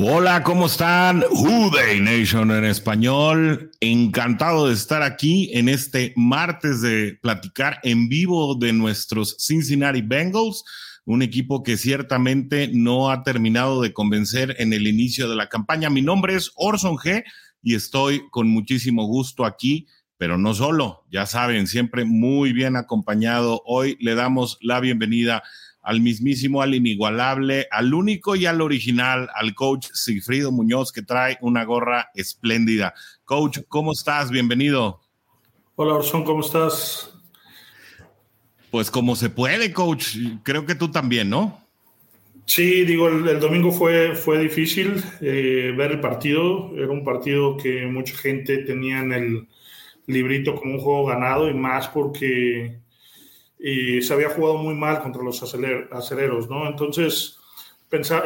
Hola, ¿cómo están? Houday Nation en español. Encantado de estar aquí en este martes de platicar en vivo de nuestros Cincinnati Bengals, un equipo que ciertamente no ha terminado de convencer en el inicio de la campaña. Mi nombre es Orson G y estoy con muchísimo gusto aquí, pero no solo, ya saben, siempre muy bien acompañado. Hoy le damos la bienvenida al mismísimo, al inigualable, al único y al original, al coach Sigfrido Muñoz, que trae una gorra espléndida. Coach, ¿cómo estás? Bienvenido. Hola, Orson, ¿cómo estás? Pues como se puede, coach. Creo que tú también, ¿no? Sí, digo, el, domingo fue, fue difícil eh, ver el partido. Era un partido que mucha gente tenía en el librito como un juego ganado y más porque y se había jugado muy mal contra los aceleros, ¿no? Entonces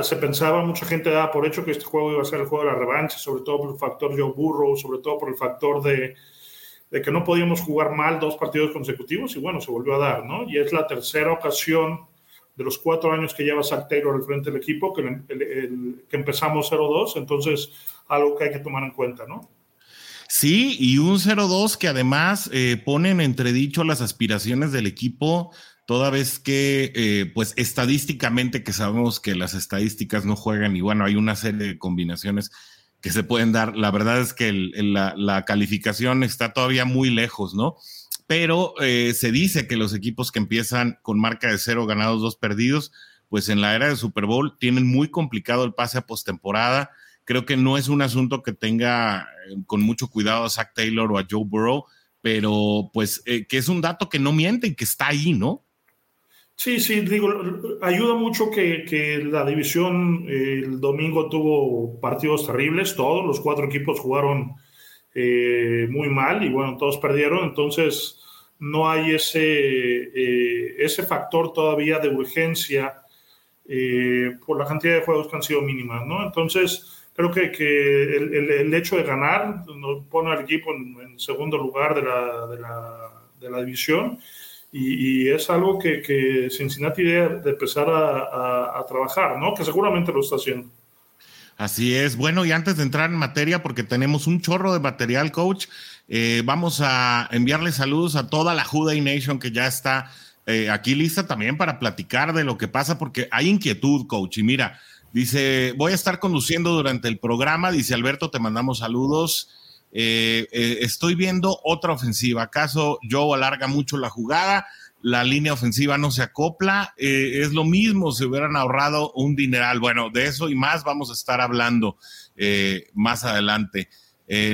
se pensaba, mucha gente daba por hecho que este juego iba a ser el juego de la revancha, sobre todo por el factor Joe Burrow, sobre todo por el factor de, de, que no podíamos jugar mal dos partidos consecutivos y bueno, se volvió a dar, ¿no? Y es la tercera ocasión de los cuatro años que lleva Zach al frente del equipo que, que empezamos 0-2, entonces algo que hay que tomar en cuenta, ¿no? Sí, y un 0-2 que además eh, pone en entredicho las aspiraciones del equipo, toda vez que, eh, pues estadísticamente, que sabemos que las estadísticas no juegan y bueno, hay una serie de combinaciones que se pueden dar. La verdad es que la, calificación está todavía muy lejos, ¿no? Pero eh, se dice que los equipos que empiezan con marca de cero ganados, dos perdidos, pues en la era de Super Bowl tienen muy complicado el pase a postemporada Creo que no es un asunto que tenga eh, con mucho cuidado a Zach Taylor o a Joe Burrow, pero pues eh, que es un dato que no miente y que está ahí, ¿no? Sí, sí, digo, ayuda mucho que, la división el domingo tuvo partidos terribles, todos los cuatro equipos jugaron eh, muy mal y bueno, todos perdieron, entonces no hay ese, ese factor todavía de urgencia por la cantidad de juegos que han sido mínimas, ¿no? Entonces, creo que, que el, el, hecho de ganar nos pone al equipo en, segundo lugar de la, de la, de la división y, y, es algo que, que, Cincinnati debe de empezar a, a, trabajar, ¿no? Que seguramente lo está haciendo. Así es. Bueno, y antes de entrar en materia, porque tenemos un chorro de material, coach, eh, vamos a enviarle saludos a toda la Juday Nation que ya está eh, aquí lista también para platicar de lo que pasa, porque hay inquietud, coach. Y mira, Dice, voy a estar conduciendo durante el programa. Dice Alberto, te mandamos saludos. Eh, eh, estoy viendo otra ofensiva. ¿Acaso Joe alarga mucho la jugada? La línea ofensiva no se acopla. Eh, es lo mismo, se hubieran ahorrado un dineral. Bueno, de eso y más vamos a estar hablando más adelante.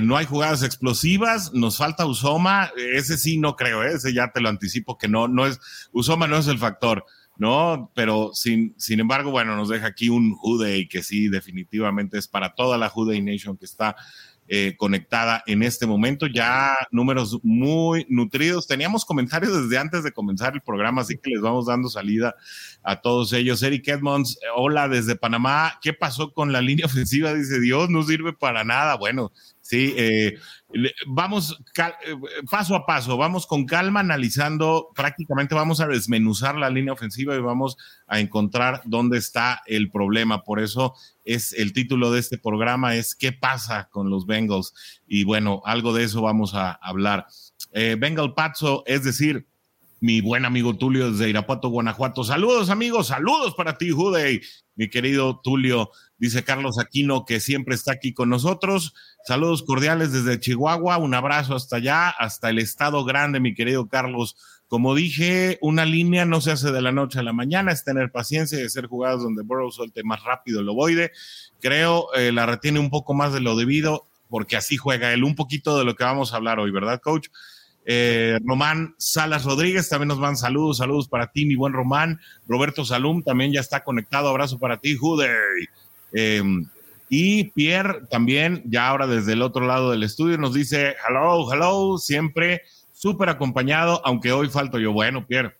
no hay jugadas explosivas, nos falta Usoma, ese sí no creo, ese ya te lo anticipo que no, no es, Usoma no es el factor. ¿No? Pero sin, sin embargo, bueno, nos deja aquí un Houday que sí, definitivamente es para toda la Houday Nation que está eh, conectada en este momento. Ya números muy nutridos. Teníamos comentarios desde antes de comenzar el programa, así que les vamos dando salida a todos ellos. Eric Edmonds, hola desde Panamá. ¿Qué pasó con la línea ofensiva? Dice Dios, no sirve para nada. Bueno, sí, eh, vamos eh, paso a paso, vamos con calma analizando, prácticamente vamos a desmenuzar la línea ofensiva y vamos a encontrar dónde está el problema. Por eso es el título de este programa, es ¿qué pasa con los Bengals? Y bueno, algo de eso vamos a hablar. Eh, Bengal Pazzo, es decir, mi buen amigo Tulio desde Irapuato, Guanajuato. Saludos, amigos, saludos para ti, Jude, mi querido Tulio, dice Carlos Aquino, que siempre está aquí con nosotros. Saludos cordiales desde Chihuahua, un abrazo hasta allá, hasta el estado grande, mi querido Carlos. Como dije, una línea no se hace de la noche a la mañana, es tener paciencia y hacer jugadas donde Burrow suelte más rápido el ovoide. Creo eh, la retiene un poco más de lo debido, porque así juega él, un poquito de lo que vamos a hablar hoy, ¿verdad, coach? Eh, Román Salas Rodríguez también nos van saludos, saludos para ti, mi buen Román. Roberto Salum también ya está conectado, abrazo para ti, Jude. Eh, y Pierre también, ya ahora desde el otro lado del estudio, nos dice, hello, hello, siempre súper acompañado, aunque hoy falto yo. Bueno, Pierre,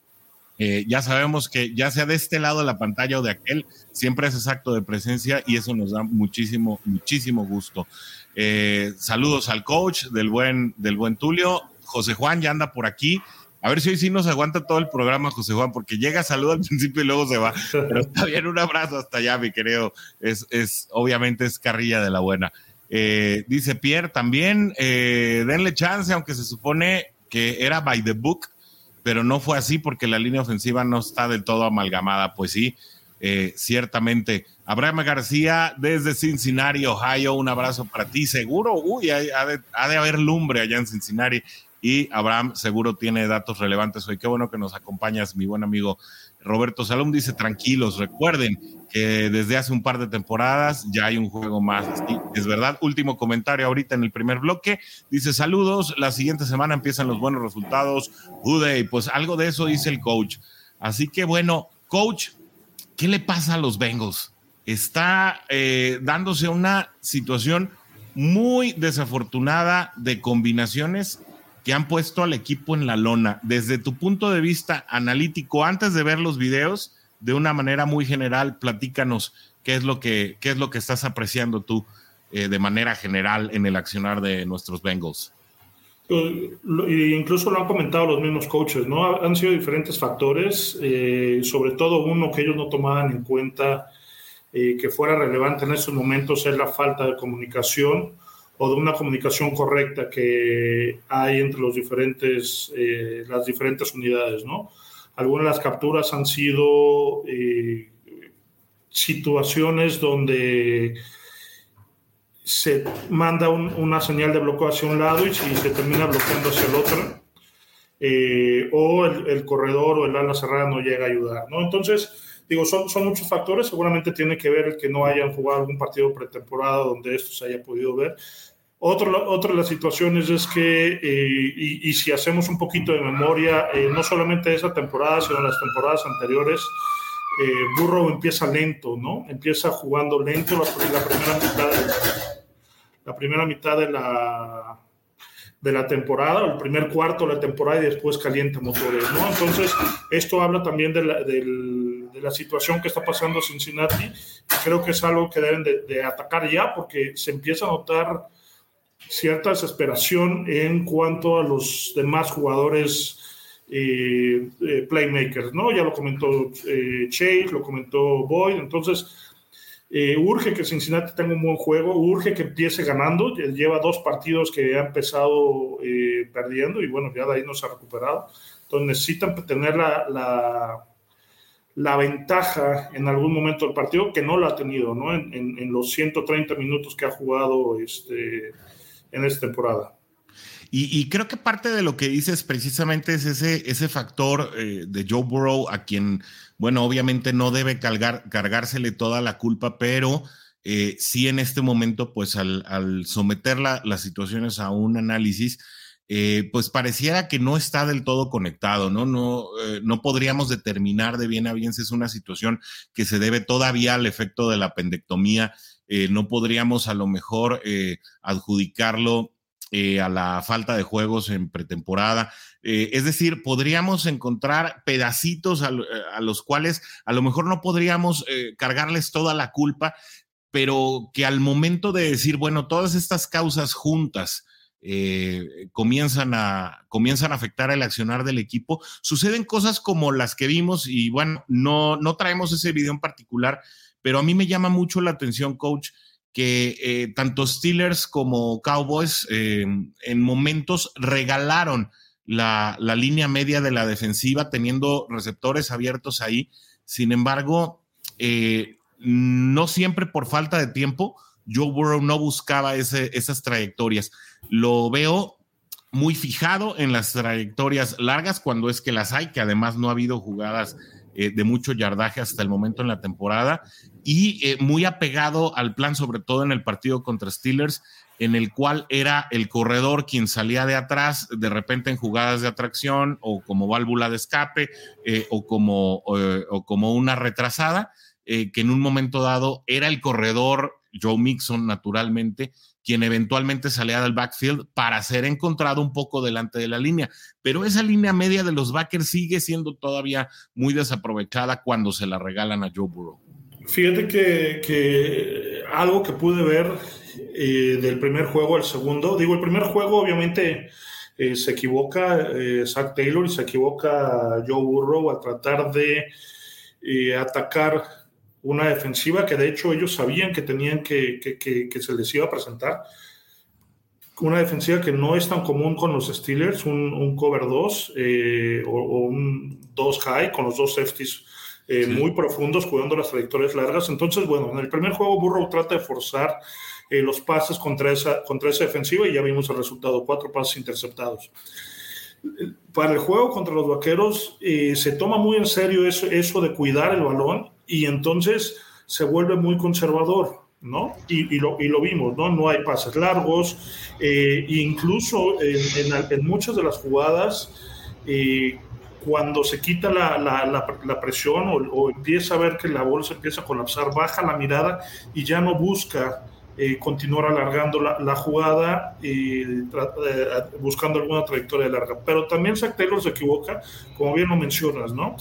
eh, ya sabemos que ya sea de este lado de la pantalla o de aquel, siempre es acto de presencia y eso nos da muchísimo, muchísimo gusto. Eh, saludos al coach del buen, del buen Tulio. José Juan ya anda por aquí. A ver si hoy sí nos aguanta todo el programa, José Juan, porque llega, saluda al principio y luego se va. Pero está bien, un abrazo hasta allá, mi querido. Es, es, obviamente es carrilla de la buena. Eh, dice Pierre también, denle chance, aunque se supone que era by the book, pero no fue así porque la línea ofensiva no está del todo amalgamada. Pues sí, eh, ciertamente. Abraham García desde Cincinnati, Ohio, un abrazo para ti. Seguro, uy, ha de haber lumbre allá en Cincinnati. Y Abraham seguro tiene datos relevantes hoy. Qué bueno que nos acompañas, mi buen amigo Roberto Salom. Dice, tranquilos, recuerden que desde hace un par de temporadas ya hay un juego más. es verdad. Último comentario ahorita en el primer bloque. Dice, saludos, la siguiente semana empiezan los buenos resultados. Uday, pues algo de eso dice el coach. Así que bueno, coach, ¿qué le pasa a los Bengals? Está eh, dándose una situación muy desafortunada de combinaciones que han puesto al equipo en la lona. Desde tu punto de vista analítico, antes de ver los videos, de una manera muy general, platícanos qué es lo que, qué es lo que estás apreciando tú eh, de manera general en el accionar de nuestros Bengals. Incluso lo han comentado los mismos coaches, ¿no? Han sido diferentes factores, eh, sobre todo uno que ellos no tomaban en cuenta eh, que fuera relevante en estos momentos es la falta de comunicación o de una comunicación correcta que hay entre los diferentes, eh, las diferentes unidades, ¿no? Algunas de las capturas han sido eh, situaciones donde se manda una señal de bloqueo hacia un lado y si se termina bloqueando hacia el otro, eh, o el, el, corredor o el ala cerrada no llega a ayudar, ¿no? Entonces, digo, son, son muchos factores, seguramente tiene que ver el que no hayan jugado algún partido pretemporada donde esto se haya podido ver, otro, otra de las situaciones es que, eh, y, si hacemos un poquito de memoria, eh, no solamente esa temporada, sino las temporadas anteriores, eh, Burrow empieza lento, ¿no? Empieza jugando lento la, la, primera mitad, de, la primera mitad de la, de la temporada, el primer cuarto de la temporada y después calienta motores, ¿no? Entonces, esto habla también de la, de la situación que está pasando Cincinnati y creo que es algo que deben de, de atacar ya porque se empieza a notar cierta desesperación en cuanto a los demás jugadores eh, eh, playmakers, ¿no? Ya lo comentó eh, Chase, lo comentó Boyd, entonces urge que Cincinnati tenga un buen juego, urge que empiece ganando, lleva dos partidos que ha empezado perdiendo y bueno, ya de ahí no se ha recuperado, entonces necesitan tener la, la, ventaja en algún momento del partido que no la ha tenido, ¿no? En, en los 130 minutos que ha jugado este en esta temporada. Y, creo que parte de lo que dices precisamente es ese, ese factor eh, de Joe Burrow, a quien, bueno, obviamente no debe cargar, cargársele toda la culpa, pero eh, sí en este momento, pues al, someter las situaciones a un análisis, eh, pues pareciera que no está del todo conectado, ¿no? No, no podríamos determinar de bien a bien si es una situación que se debe todavía al efecto de la pendectomía eh, no podríamos a lo mejor eh, adjudicarlo eh, a la falta de juegos en pretemporada. es decir, podríamos encontrar pedacitos a, los cuales a lo mejor no podríamos cargarles toda la culpa, pero que al momento de decir, bueno, todas estas causas juntas, comienzan, a, comienzan a afectar el accionar del equipo. Suceden cosas como las que vimos y bueno, no, no traemos ese video en particular, pero a mí me llama mucho la atención, coach, que eh, tanto Steelers como Cowboys eh, en momentos regalaron la, línea media de la defensiva teniendo receptores abiertos ahí. Sin embargo, eh, no siempre por falta de tiempo, Joe Burrow no buscaba esas trayectorias. Lo veo muy fijado en las trayectorias largas cuando es que las hay, que además no ha habido jugadas eh, de mucho yardaje hasta el momento en la temporada y eh, muy apegado al plan, sobre todo en el partido contra Steelers, en el cual era el corredor quien salía de atrás, de repente en jugadas de atracción o como válvula de escape eh, o, como, o como una retrasada, que en un momento dado era el corredor Joe Mixon, naturalmente, quien eventualmente salía del backfield para ser encontrado un poco delante de la línea. Pero esa línea media de los backers sigue siendo todavía muy desaprovechada cuando se la regalan a Joe Burrow. Fíjate que, algo que pude ver eh, del primer juego al segundo, digo, el primer juego obviamente eh, se equivoca eh, Zach Taylor y se equivoca Joe Burrow al tratar de atacar una defensiva que de hecho ellos sabían que tenían que, que, se les iba a presentar. Una defensiva que no es tan común con los Steelers, un, cover 2 o, o, un 2 high con los dos safeties eh, muy profundos, cuidando las trayectorias largas. Entonces, bueno, en el primer juego Burrow trata de forzar eh, los pases contra esa, contra esa defensiva y ya vimos el resultado, cuatro pases interceptados. Para el juego contra los Vaqueros eh, se toma muy en serio eso, eso de cuidar el balón y entonces se vuelve muy conservador. ¿no? Y, y, lo, y, lo, vimos, ¿no? No hay pases largos, eh, incluso en, en, en, muchas de las jugadas, eh, cuando se quita la, la, presión o, empieza a ver que la bolsa empieza a colapsar, baja la mirada y ya no busca eh, continuar alargando la, jugada y eh, buscando alguna trayectoria larga. Pero también Zach Taylor se equivoca, como bien lo mencionas, ¿no?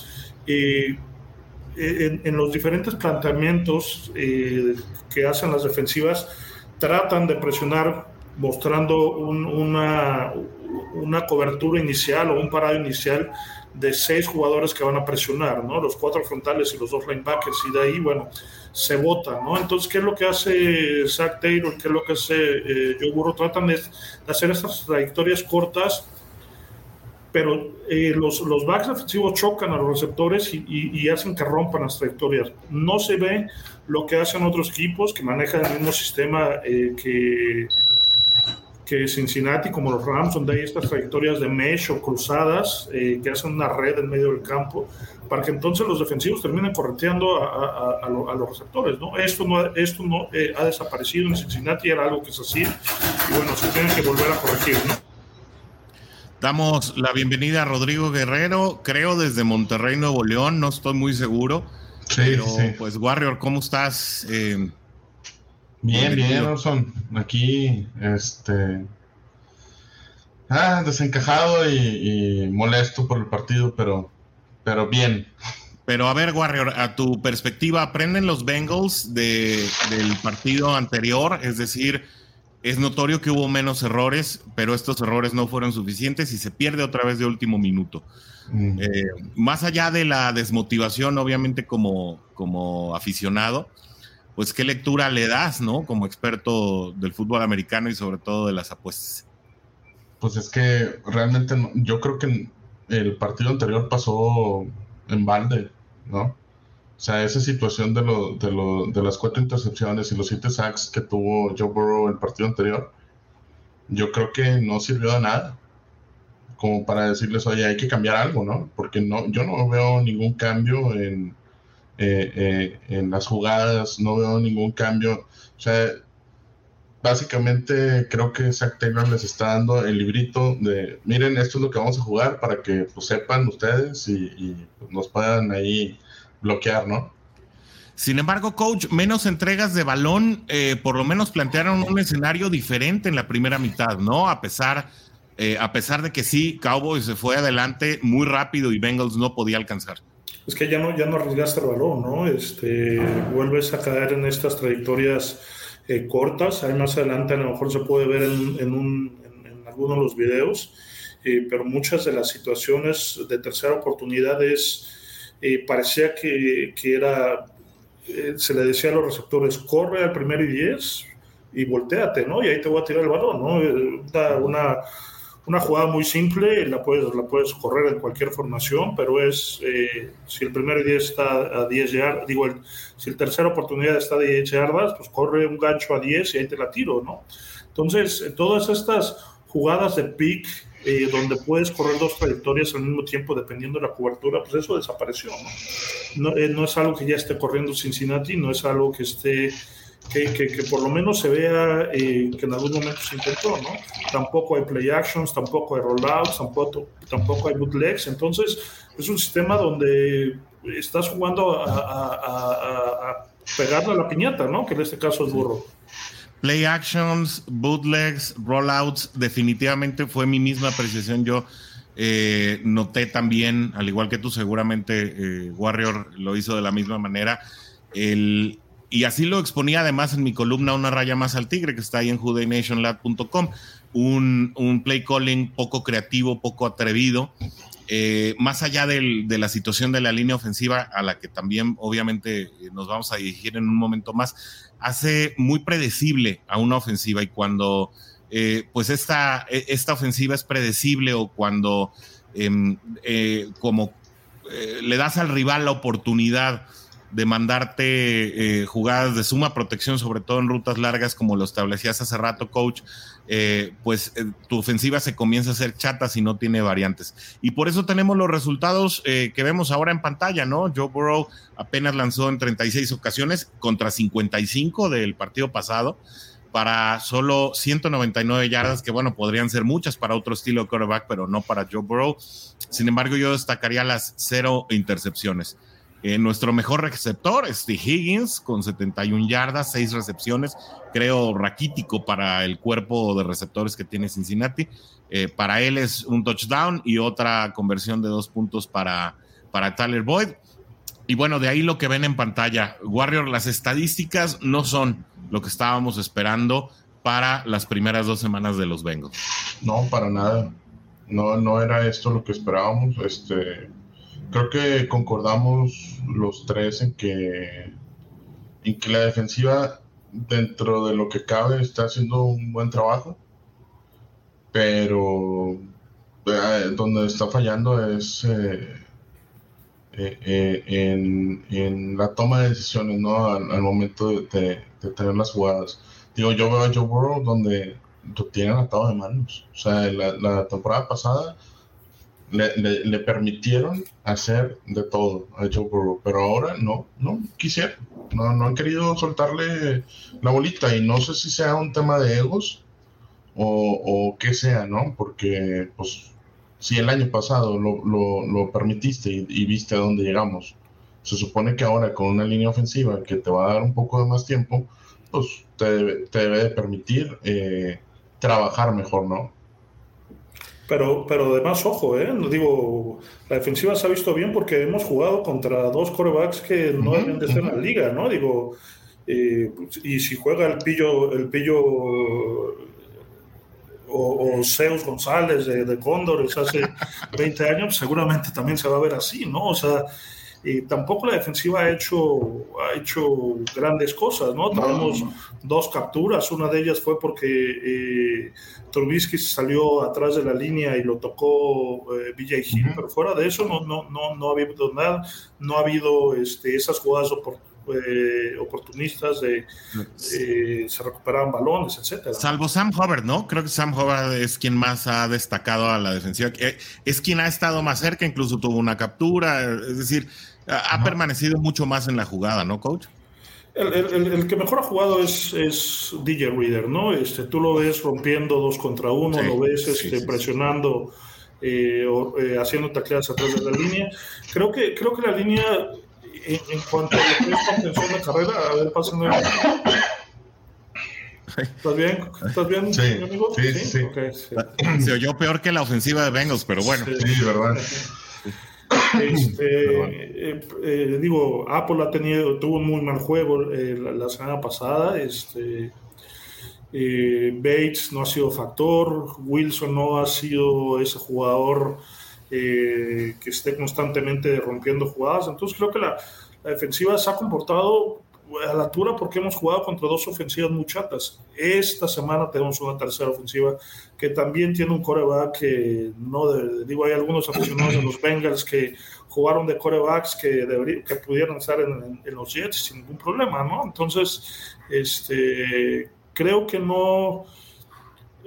Eh, en, los diferentes planteamientos que hacen las defensivas, tratan de presionar mostrando una, una cobertura inicial o un parado inicial de seis jugadores que van a presionar, ¿no? Los cuatro frontales y los dos linebackers, y de ahí, bueno, se vota, ¿no? Entonces, ¿qué es lo que hace Zach Taylor? ¿Qué es lo que hace eh, Joe Burrow? Tratan de, hacer estas trayectorias cortas, pero eh, los, los backs defensivos chocan a los receptores y, y, hacen que rompan las trayectorias. No se ve lo que hacen otros equipos que manejan el mismo sistema eh, que que Cincinnati, como los Rams, donde hay estas trayectorias de mesh o cruzadas eh, que hacen una red en medio del campo, para que entonces los defensivos terminen correteando a, a, los receptores. ¿no? Esto no, esto no eh, ha desaparecido en Cincinnati, era algo que se hacía, y bueno, se tiene que volver a corregir. ¿no? Damos la bienvenida a Rodrigo Guerrero, creo desde Monterrey, Nuevo León, no estoy muy seguro. Sí, pero pues Warrior, ¿cómo estás? Eh, Bien, bien, Orson. Aquí, este. Ah, desencajado y, molesto por el partido, pero, pero bien. Pero a ver, Warrior, a tu perspectiva, ¿aprenden los Bengals de, del partido anterior? Es decir, es notorio que hubo menos errores, pero estos errores no fueron suficientes y se pierde otra vez de último minuto. Mm. Eh, más allá de la desmotivación, obviamente, como, como aficionado, pues qué lectura le das, ¿no? Como experto del fútbol americano y sobre todo de las apuestas. Pues es que realmente yo creo que el partido anterior pasó en balde, ¿no? O sea, esa situación de, lo, de, lo, de las cuatro intercepciones y los siete sacks que tuvo Joe Burrow el partido anterior, yo creo que no sirvió de nada. Como para decirles, oye, hay que cambiar algo, ¿no? Porque no, yo no veo ningún cambio en, eh, eh, en las jugadas, no veo ningún cambio. O sea, básicamente creo que Zach Taylor les está dando el librito de, miren, esto es lo que vamos a jugar para que pues, sepan ustedes y, pues, nos puedan ahí bloquear, ¿no? Sin embargo, coach, menos entregas de balón, eh, por lo menos plantearon un escenario diferente en la primera mitad, ¿no? A pesar, a pesar de que sí, Cowboys se fue adelante muy rápido y Bengals no podía alcanzar es que ya no, ya no arriesgaste el balón, ¿no? Este, vuelves a caer en estas trayectorias eh, cortas. Ahí más adelante a lo mejor se puede ver en, en, un, en, algunos de los videos, eh, pero muchas de las situaciones de tercera oportunidad es, eh, parecía que, que era, se le decía a los receptores, corre al primer y diez y volteate, ¿no? Y ahí te voy a tirar el balón, ¿no? una una jugada muy simple, la puedes, la puedes correr en cualquier formación, pero es, eh, si el primer 10 está a 10 yardas, digo, si el tercera oportunidad está a 10 yardas, pues corre un gancho a 10 y ahí te la tiro, ¿no? Entonces, todas estas jugadas de pick, eh, donde puedes correr dos trayectorias al mismo tiempo dependiendo de la cobertura, pues eso desapareció, ¿no? No, eh, no es algo que ya esté corriendo Cincinnati, no es algo que esté que, que, por lo menos se vea eh, que en algún momento se intentó, ¿no? Tampoco hay play actions, tampoco hay rollouts, tampoco, tampoco hay bootlegs, entonces es un sistema donde estás jugando a, a, a, pegarle a la piñata, ¿no? Que en este caso es burro. Play actions, bootlegs, rollouts, definitivamente fue mi misma apreciación. Yo eh, noté también, al igual que tú, seguramente eh, Warrior lo hizo de la misma manera. El, y así lo exponía además en mi columna Una raya más al tigre, que está ahí en judenationlab.com. Un, un play calling poco creativo, poco atrevido, eh, más allá de la situación de la línea ofensiva, a la que también obviamente eh, nos vamos a dirigir en un momento más, hace muy predecible a una ofensiva. Y cuando eh, pues esta, e, esta ofensiva es predecible o cuando em, como le das al rival la oportunidad de mandarte jugadas de suma protección, sobre todo en rutas largas, como lo establecías hace rato, coach, eh, pues eh, tu ofensiva se comienza a hacer chata si no tiene variantes. Y por eso tenemos los resultados eh, que vemos ahora en pantalla, ¿no? Joe Burrow apenas lanzó en 36 ocasiones contra 55 del partido pasado para solo 199 yardas, que bueno, podrían ser muchas para otro estilo de quarterback, pero no para Joe Burrow. Sin embargo, yo destacaría las cero intercepciones. Eh, nuestro mejor receptor es Higgins con 71 yardas, 6 recepciones, creo raquítico para el cuerpo de receptores que tiene Cincinnati. Eh, para él es un touchdown y otra conversión de dos puntos para, para Tyler Boyd. Y bueno, de ahí lo que ven en pantalla, Warrior, las estadísticas no son lo que estábamos esperando para las primeras dos semanas de los Bengals. No, para nada. No, no era esto lo que esperábamos. Este, creo que concordamos los tres en que, en que la defensiva, dentro de lo que cabe, está haciendo un buen trabajo, pero eh, donde está fallando es eh, eh, en, la toma de decisiones, ¿no? Al, momento de, tener las jugadas. Digo, yo veo a Joe Burrow donde lo tienen atado de manos. O sea, la, la temporada pasada le, permitieron hacer de todo a Joe Burrow, pero ahora no, no quisieron, no, no han querido soltarle la bolita y no sé si sea un tema de egos o, o qué sea, ¿no? Porque pues si el año pasado lo, lo, permitiste y, viste a dónde llegamos, se supone que ahora con una línea ofensiva que te va a dar un poco de más tiempo, pues te, te debe de permitir eh, trabajar mejor, ¿no? Pero, pero además, ojo, ¿eh? Digo, la defensiva se ha visto bien porque hemos jugado contra dos corebacks que no deben de ser en la liga, ¿no? Digo, eh, y si juega el pillo, el pillo o, Zeus González de, de Cóndores hace 20 años, seguramente también se va a ver así, ¿no? O sea, y tampoco la defensiva ha hecho, ha hecho grandes cosas, ¿no? Tenemos dos capturas, una de ellas fue porque eh, Trubisky salió atrás de la línea y lo tocó eh, Hill, pero fuera de eso no, no, no, no ha habido nada, no ha habido este, esas jugadas eh, oportunistas de eh, se recuperaban balones, etcétera. Salvo Sam Hubbard, ¿no? Creo que Sam Hubbard es quien más ha destacado a la defensiva. Es quien ha estado más cerca, incluso tuvo una captura. Es decir, ha permanecido mucho más en la jugada, ¿no, coach? El, que mejor ha jugado es, es, DJ Reader, ¿no? Este, tú lo ves rompiendo dos contra uno, lo ves este, presionando, eh, eh, haciendo tacleadas atrás de la línea. Creo que, creo que la línea, en, cuanto a lo que es contención de carrera, a ver, pásenme. ¿Estás bien? ¿Estás bien, sí, amigo? Sí, sí. Se oyó peor que la ofensiva de Bengals, pero bueno. Sí, verdad. Este, eh, eh, digo, Apple ha tenido, tuvo un muy mal juego eh, la, semana pasada. Este, Bates no ha sido factor, Wilson no ha sido ese jugador que esté constantemente rompiendo jugadas. Entonces creo que la, la defensiva se ha comportado a la altura porque hemos jugado contra dos ofensivas muy chatas. Esta semana tenemos una tercera ofensiva que también tiene un coreback que no, digo, hay algunos aficionados de los Bengals que jugaron de corebacks que, que pudieran estar en, los Jets sin ningún problema, ¿no? Entonces, este, creo que no...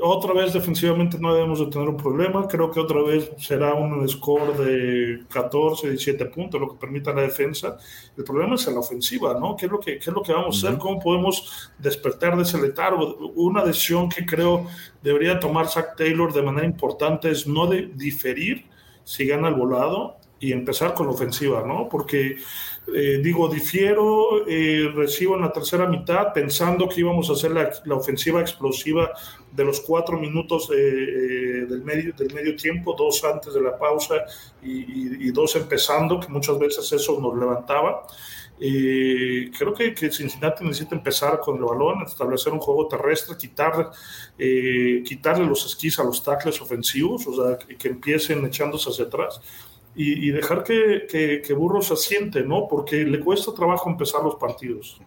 otra vez defensivamente no debemos de tener un problema. Creo que otra vez será un score de 14, 17 puntos, lo que permita la defensa. El problema es en la ofensiva, ¿no? ¿Qué es lo que, qué es lo que vamos a hacer? ¿Cómo podemos despertar de ese letargo? Una decisión que creo debería tomar Zach Taylor de manera importante es no de diferir si gana el volado y empezar con la ofensiva, ¿no? Porque eh, digo, difiero, eh, recibo en la tercera mitad pensando que íbamos a hacer la, la ofensiva explosiva de los cuatro minutos eh, del, medio, del medio tiempo, dos antes de la pausa y, y, dos empezando, que muchas veces eso nos levantaba. creo que, que, Cincinnati necesita empezar con el balón, establecer un juego terrestre, quitar, quitarle los esquís a los tackles ofensivos, o sea, que, que empiecen echándose hacia atrás y, dejar que, que, que, se asiente, ¿no? Porque le cuesta trabajo empezar los partidos.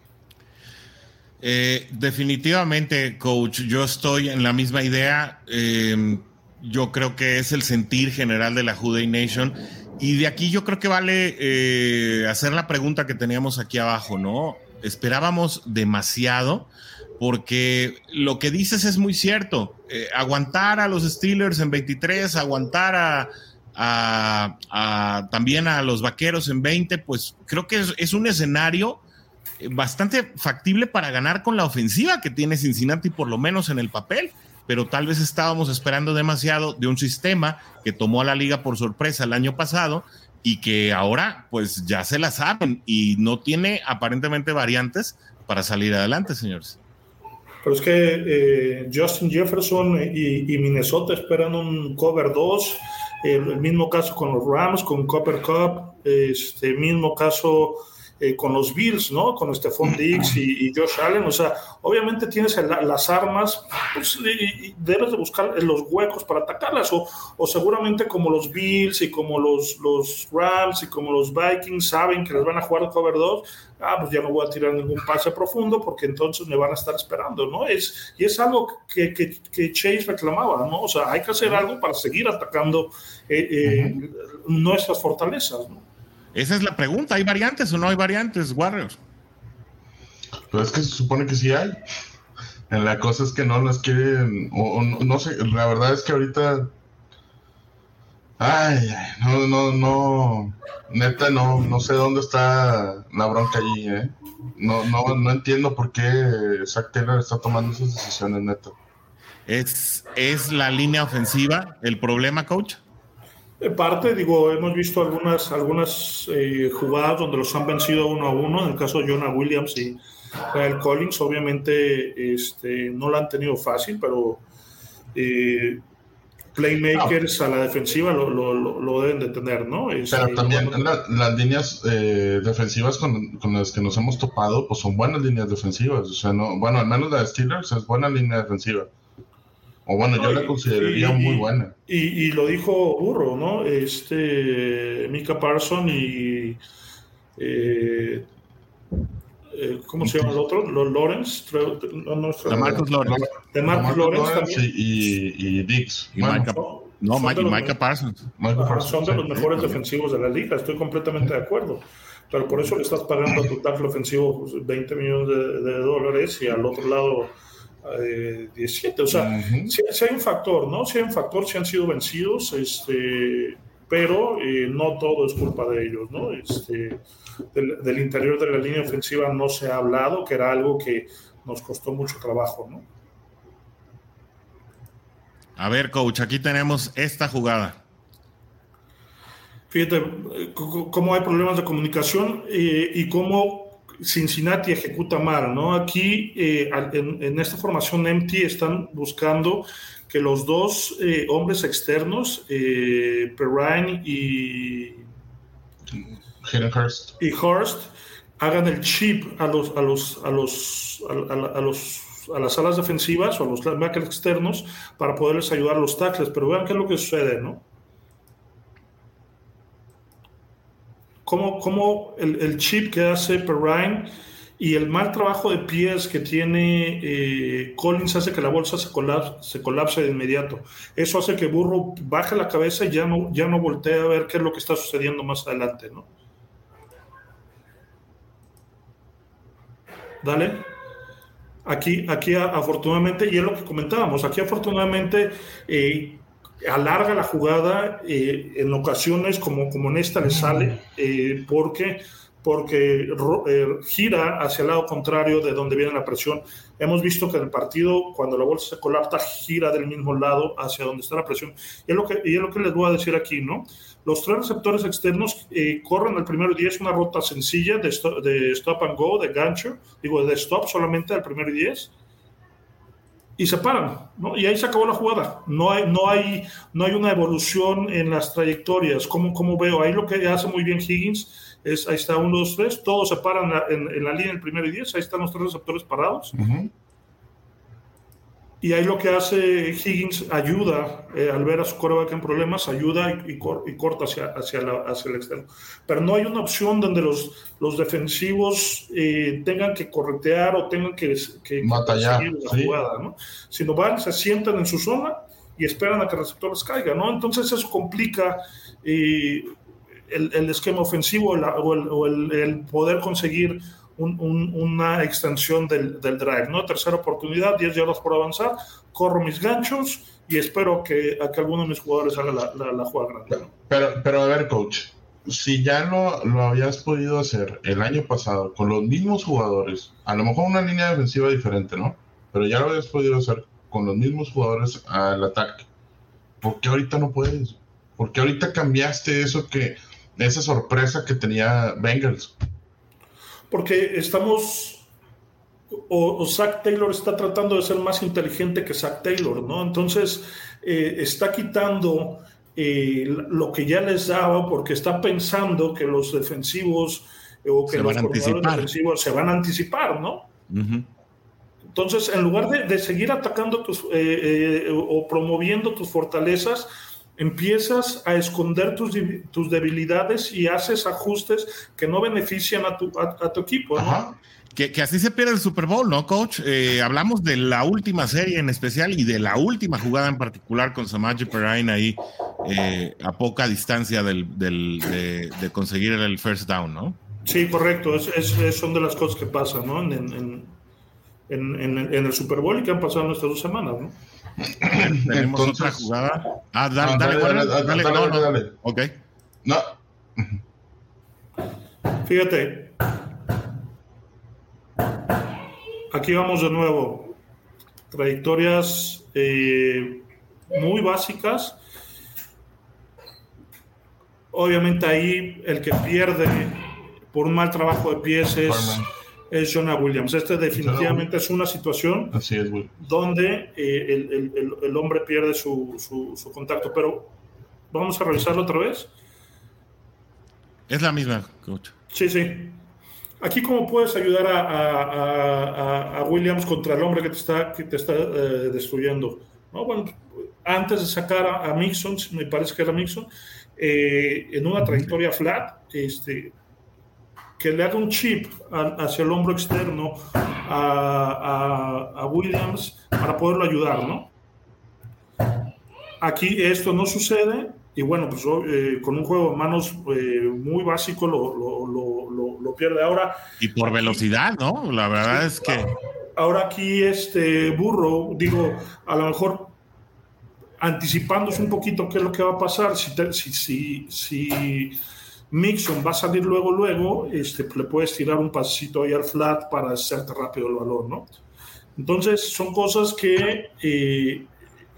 Eh, definitivamente, coach, yo estoy en la misma idea. Eh, yo creo que es el sentir general de la Juday Nation. Y de aquí yo creo que vale eh, hacer la pregunta que teníamos aquí abajo, ¿no? Esperábamos demasiado porque lo que dices es muy cierto. aguantar a los Steelers en 23, aguantar a, a, también a los vaqueros en 20, pues creo que es, un escenario bastante factible para ganar con la ofensiva que tiene Cincinnati, por lo menos en el papel, pero tal vez estábamos esperando demasiado de un sistema que tomó a la liga por sorpresa el año pasado y que ahora pues ya se la saben y no tiene aparentemente variantes para salir adelante, señores. Pero es que eh, Justin Jefferson y, y, Minnesota esperan un cover 2 el, mismo caso con los Rams, con Copper Cup, este mismo caso eh, con los Bills, ¿no? Con Stephon Diggs y, y, Josh Allen. O sea, obviamente tienes las armas, pues, y, debes de buscar los huecos para atacarlas. O, o, seguramente como los Bills y como los, los Rams y como los Vikings saben que les van a jugar cover 2, ah, pues ya no voy a tirar ningún pase profundo porque entonces me van a estar esperando, ¿no? Es, y es algo que, que, que Chase reclamaba, ¿no? O sea, hay que hacer algo para seguir atacando eh, eh, nuestras fortalezas, ¿no? Esa es la pregunta, ¿hay variantes o no hay variantes, Warriors? Pues es que se supone que sí hay. La cosa es que no las quieren, o, no sé, la verdad es que ahorita Ay, no, no, no, neta, no, no sé dónde está la bronca allí, ¿eh? No, no, no entiendo por qué Zach Taylor está tomando esas decisiones, neta. ¿Es, ¿Es la línea ofensiva el problema, coach? En parte, digo, hemos visto algunas, algunas eh, jugadas donde los han vencido uno a uno, en el caso de Jonah Williams y Kyle Collins, obviamente este, no lo han tenido fácil, pero eh, playmakers a la defensiva lo, lo, lo, deben de tener, ¿no? pero este, también las líneas eh, defensivas con, con, las que nos hemos topado, pues son buenas líneas defensivas, o sea, no, bueno, al menos la de Steelers es buena línea defensiva. O bueno, yo la consideraría muy buena. Y, y, lo dijo Burro, ¿no? Este, Mika Parson y. Eh, eh, ¿Cómo se llama el otro? Los Lawrence. No, no, de Marcus Lawrence. De Marcus Lawrence también. Y, y Dix. Y Micah, no, Micah, Parsons. son de los mejores defensivos de la liga, estoy completamente de acuerdo. Pero por eso le estás pagando a tu tackle ofensivo 20 millones de, de dólares y al otro lado 17. O sea, si, hay un factor, ¿no? Si hay un factor, si han sido vencidos, este, pero eh, no todo es culpa de ellos, ¿no? Este, del, interior de la línea ofensiva no se ha hablado, que era algo que nos costó mucho trabajo, ¿no? A ver, coach, aquí tenemos esta jugada. Fíjate eh, cómo hay problemas de comunicación eh, y cómo Cincinnati ejecuta mal, ¿no? Aquí eh, en, esta formación empty están buscando que los dos eh, hombres externos, eh, Perrine y Hurst. y Hurst, hagan el chip a los a los a los a, los a las alas defensivas o a los linebackers externos para poderles ayudar a los tackles. Pero vean qué es lo que sucede, ¿no? Cómo, el, chip que hace Perrine y el mal trabajo de pies que tiene eh, Collins hace que la bolsa se colapse, de inmediato. Eso hace que Burro baje la cabeza y ya no, ya no voltee a ver qué es lo que está sucediendo más adelante, ¿no? Dale. Aquí, aquí afortunadamente, y es lo que comentábamos, aquí afortunadamente eh, alarga la jugada, eh, en ocasiones como, como en esta le sale, eh, porque porque gira hacia el lado contrario de donde viene la presión. Hemos visto que en el partido, cuando la bolsa se colapsa, gira del mismo lado hacia donde está la presión. Y es lo que, y es lo que les voy a decir aquí, ¿no? Los tres receptores externos eh, corren el primero y 10 una ruta sencilla de stop, de stop and go, de gancho, digo, de stop solamente al primero y 10 y se paran, ¿no? Y ahí se acabó la jugada. No hay, no hay, no hay una evolución en las trayectorias. Como, como veo, ahí lo que hace muy bien Higgins es, ahí está, uno, dos, tres, todos se paran en, la línea del primero y 10, ahí están los tres receptores parados. Y ahí lo que hace Higgins ayuda, eh, al ver a su coreback en problemas, ayuda y, corta hacia, hacia, hacia, el externo. Pero no hay una opción donde los, los defensivos eh, tengan que corretear o tengan que, que, la jugada, ¿no? Sino van, se sientan en su zona y esperan a que el receptor les caiga, ¿no? Entonces eso complica eh, el, el, esquema ofensivo o, el, o el poder conseguir una extensión del, del, drive, ¿no? Tercera oportunidad, 10 yardas por avanzar, corro mis ganchos y espero que, a que alguno de mis jugadores haga la, la, jugada grande. Pero, pero a ver, coach, si ya lo, lo habías podido hacer el año pasado con los mismos jugadores, a lo mejor una línea defensiva diferente, ¿no? Pero ya lo habías podido hacer con los mismos jugadores al ataque. ¿Por qué ahorita no puedes? ¿Por qué ahorita cambiaste eso que, esa sorpresa que tenía Bengals? Porque estamos, o, Zach Taylor está tratando de ser más inteligente que Zach Taylor, ¿no? Entonces, eh, está quitando eh, lo que ya les daba porque está pensando que los defensivos eh, o que los defensivos se van a anticipar, ¿no? Entonces, en lugar de, seguir atacando tus, o promoviendo tus fortalezas, empiezas a esconder tus, tus, debilidades y haces ajustes que no benefician a tu, a, tu equipo. Que, que, así se pierde el Super Bowl, ¿no, coach? Eh, hablamos de la última serie en especial y de la última jugada en particular con Samaji Perrine ahí eh, a poca distancia del, del, de, conseguir el first down, ¿no? Sí, correcto. Es, es, son de las cosas que pasan, ¿no? En, en, en, en, el Super Bowl y que han pasado en estas dos semanas, ¿no? Tenemos otra jugada. Ah, dale, dale, dale, dale, dale, Ok. No. Fíjate. Aquí vamos de nuevo. Trayectorias eh, muy básicas. Obviamente ahí el que pierde por un mal trabajo de pies es es Jonah Williams. Este definitivamente es una situación donde eh, el, hombre pierde su, contacto. Pero vamos a revisarlo otra vez. Es la misma, coach. Sí, sí. Aquí, ¿cómo puedes ayudar a, Williams contra el hombre que te está, que te está eh, destruyendo? Bueno, antes de sacar a, Mixon, me parece que era Mixon, eh, en una trayectoria flat, este, que le haga un chip hacia el hombro externo a, Williams para poderlo ayudar, ¿no? Aquí esto no sucede y bueno, pues eh, con un juego de manos eh, muy básico lo, pierde ahora. Y por velocidad, ¿no? La verdad es que... Ahora aquí este burro, digo, a lo mejor anticipándose un poquito qué es lo que va a pasar, si, si, si, si Mixon va a salir luego, luego, este, le puedes tirar un pasito ahí al flat para hacerte rápido el valor, ¿no? Entonces, son cosas que eh,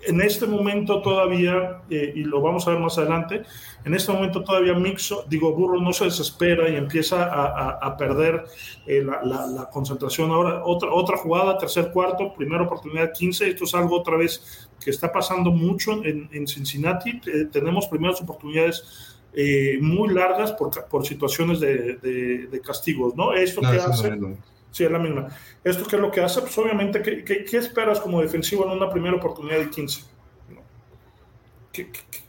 en este momento todavía, eh, y lo vamos a ver más adelante, en este momento todavía Mixon, digo, Burro no se desespera y empieza a, perder eh, la, concentración. Ahora, otra, otra jugada, tercer cuarto, primera oportunidad 15, esto es algo otra vez que está pasando mucho en, en Cincinnati. tenemos primeras oportunidades eh, muy largas por, por situaciones de, de, castigos, ¿no? Esto que hace... Sí, es la misma. ¿Esto qué es lo que hace? Pues obviamente, ¿qué, qué, esperas como defensivo en una primera oportunidad de 15?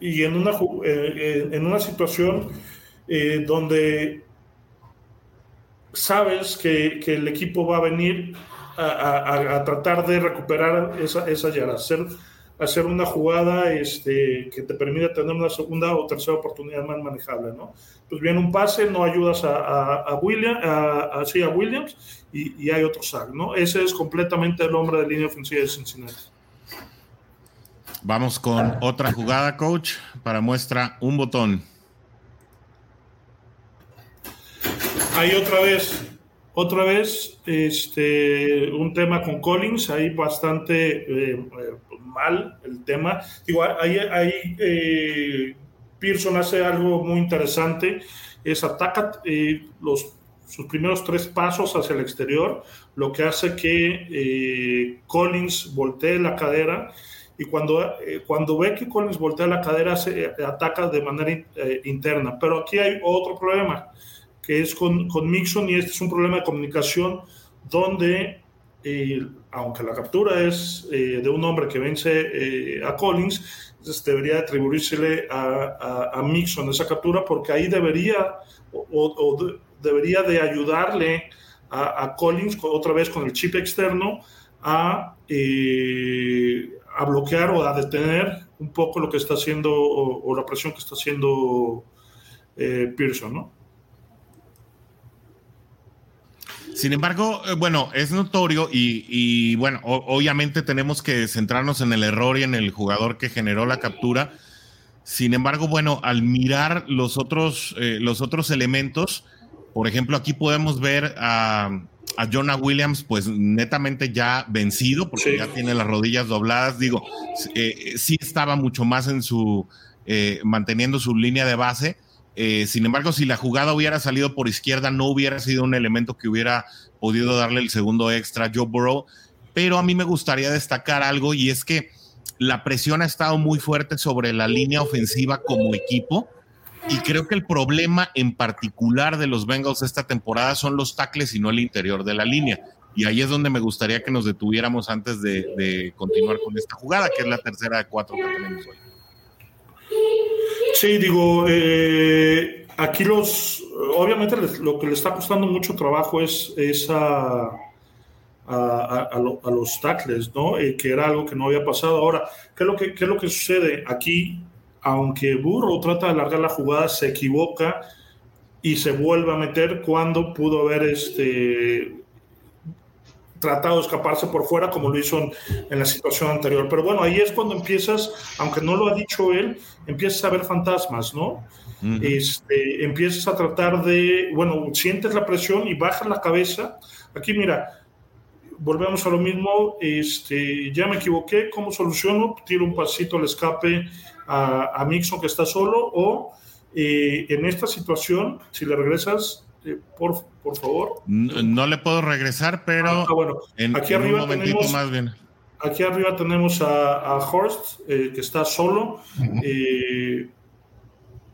y en una, eh, eh, en una situación donde sabes que, que, el equipo va a venir a, a, a tratar de recuperar esa, esa yarda, hacer hacer una jugada este, que te permita tener una segunda o tercera oportunidad más manejable, ¿no? Pues viene un pase, no ayudas a, a, William, a, a, Williams y, y, hay otro sack, ¿no? Ese es completamente el hombre de línea ofensiva de Cincinnati. Vamos con otra jugada, coach, para muestra un botón. Ahí otra vez, otra vez, este, un tema con Collins, ahí bastante eh, mal el tema. Digo, ahí, ahí eh, Pearson hace algo muy interesante, es ataca eh, los, sus primeros tres pasos hacia el exterior, lo que hace que Collins voltee la cadera y cuando, cuando ve que Collins voltea la cadera se ataca de manera interna. Pero aquí hay otro problema que es con, con Mixon y este es un problema de comunicación donde, eh, aunque la captura es eh, de un hombre que vence eh, a Collins, debería atribuírsele a, a, Mixon esa captura porque ahí debería o, debería de ayudarle a, Collins otra vez con el chip externo a, a bloquear o a detener un poco lo que está haciendo o, o la presión que está haciendo Pearson, ¿no? Sin embargo, eh, bueno, es notorio y, bueno, obviamente tenemos que centrarnos en el error y en el jugador que generó la captura. Sin embargo, bueno, al mirar los otros, eh, los otros elementos, por ejemplo, aquí podemos ver a, Jonah Williams, pues netamente ya vencido, porque ya tiene las rodillas dobladas. Digo, eh, sí estaba mucho más en su, manteniendo su línea de base eh, sin embargo, si la jugada hubiera salido por izquierda, no hubiera sido un elemento que hubiera podido darle el segundo extra a Joe Burrow. Pero a mí me gustaría destacar algo y es que la presión ha estado muy fuerte sobre la línea ofensiva como equipo. Y creo que el problema en particular de los Bengals esta temporada son los tackles y no el interior de la línea. Y ahí es donde me gustaría que nos detuviéramos antes de, de continuar con esta jugada, que es la tercera de cuatro que tenemos hoy. Sí, digo, eh, aquí los, obviamente lo que le está costando mucho trabajo es, a, a, los tackles, ¿no? Eh, que era algo que no había pasado. Ahora, ¿qué es lo que, qué es lo que sucede? Aquí, aunque Burro trata de alargar la jugada, se equivoca y se vuelve a meter cuando pudo haber este, tratado de escaparse por fuera como lo hizo en, la situación anterior. Pero bueno, ahí es cuando empiezas, aunque no lo ha dicho él, empiezas a ver fantasmas, ¿no? este, empiezas a tratar de, bueno, sientes la presión y bajas la cabeza. Aquí mira, volvemos a lo mismo, este, ya me equivoqué, ¿cómo soluciono? Tiro un pasito al escape a, a Mixon que está solo o eh, en esta situación, si le regresas este, por, por favor. No, le puedo regresar, pero ah, bueno. aquí arriba tenemos, más bien. Aquí arriba tenemos a, Horst, eh, que está solo. Eh,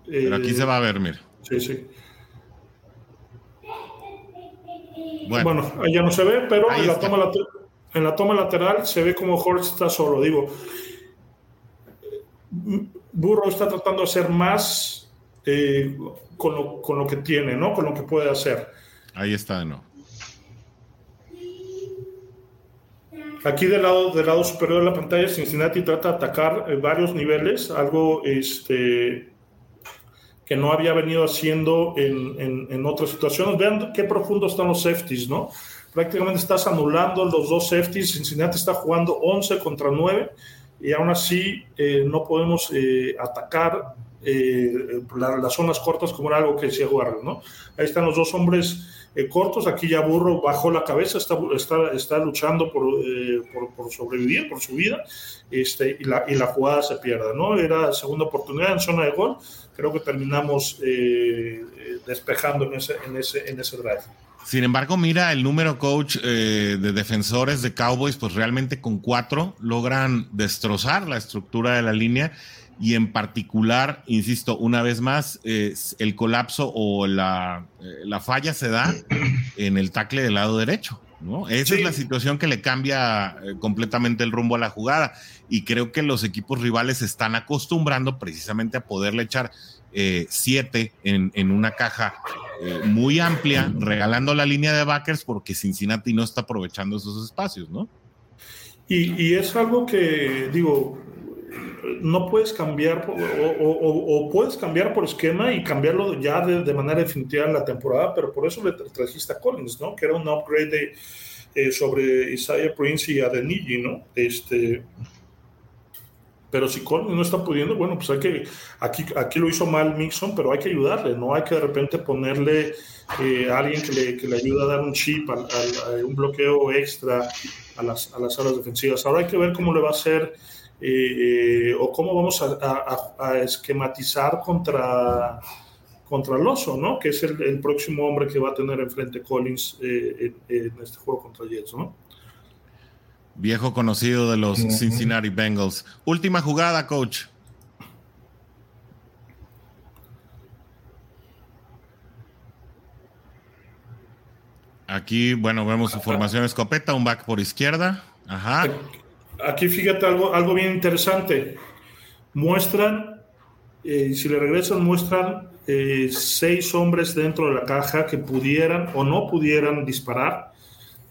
pero aquí se va a ver, mira. Sí, sí. Bueno, ahí ya no se ve, pero en la, toma en la, toma lateral se ve como Horst está solo. Digo, Burro está tratando de hacer más eh, con, lo, con, lo, que tiene, ¿no? Con lo que puede hacer. Ahí está, ¿no? Aquí del lado, del lado superior de la pantalla, Cincinnati trata de atacar eh, varios niveles, algo este, que no había venido haciendo en, en, en, otras situaciones. Vean qué profundo están los safeties, ¿no? Prácticamente estás anulando los dos safeties. Cincinnati está jugando 11 contra 9 y aún así eh, no podemos atacar eh, las zonas cortas como era algo que decía Guardia, ¿no? Ahí están los dos hombres eh, cortos, aquí ya Burro bajó la cabeza, está, está, está luchando eh, por, por, sobrevivir, por su vida, este, y, la, y la jugada se pierde, ¿no? Era segunda oportunidad en zona de gol, creo que terminamos despejando en ese, en, ese, en ese drive. Sin embargo, mira el número coach de defensores de Cowboys, pues realmente con cuatro logran destrozar la estructura de la línea y en particular, insisto, una vez más, el colapso o la, eh, la, falla se da en el tackle del lado derecho. ¿no? Esa es la situación que le cambia eh, completamente el rumbo a la jugada. Y creo que los equipos rivales se están acostumbrando precisamente a poderle echar eh, siete en, en, una caja muy amplia, regalando la línea de backers porque Cincinnati no está aprovechando esos espacios, ¿no? Y, y es algo que, digo, no puedes cambiar o, puedes cambiar por esquema y cambiarlo ya de, manera definitiva en la temporada, pero por eso le trajiste a Collins, ¿no? Que era un upgrade eh, sobre Isaiah Prince y Adeniji, ¿no? Este, pero si Collins no está pudiendo, bueno, pues hay que, aquí, aquí lo hizo mal Mixon, pero hay que ayudarle, no hay que de repente ponerle eh, a alguien que le, que le ayude a dar un chip, a, un bloqueo extra a las, a las alas defensivas. Ahora hay que ver cómo le va a hacer eh, o cómo vamos a, esquematizar contra, contra el oso, ¿no? Que es el, próximo hombre que va a tener enfrente Collins eh, en, este juego contra Jets, ¿no? Viejo conocido de los Cincinnati Bengals. Última jugada, coach. Aquí, bueno, vemos su formación escopeta, un back por izquierda. Ajá. Aquí fíjate algo, algo bien interesante. Muestran, eh, si le regresan, muestran eh, seis hombres dentro de la caja que pudieran o no pudieran disparar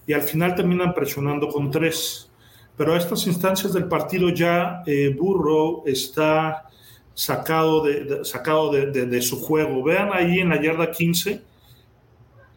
y al final terminan presionando con tres. Pero a estas instancias del partido ya eh, Burrow está sacado, de, sacado de, su juego. Vean ahí en la yarda 15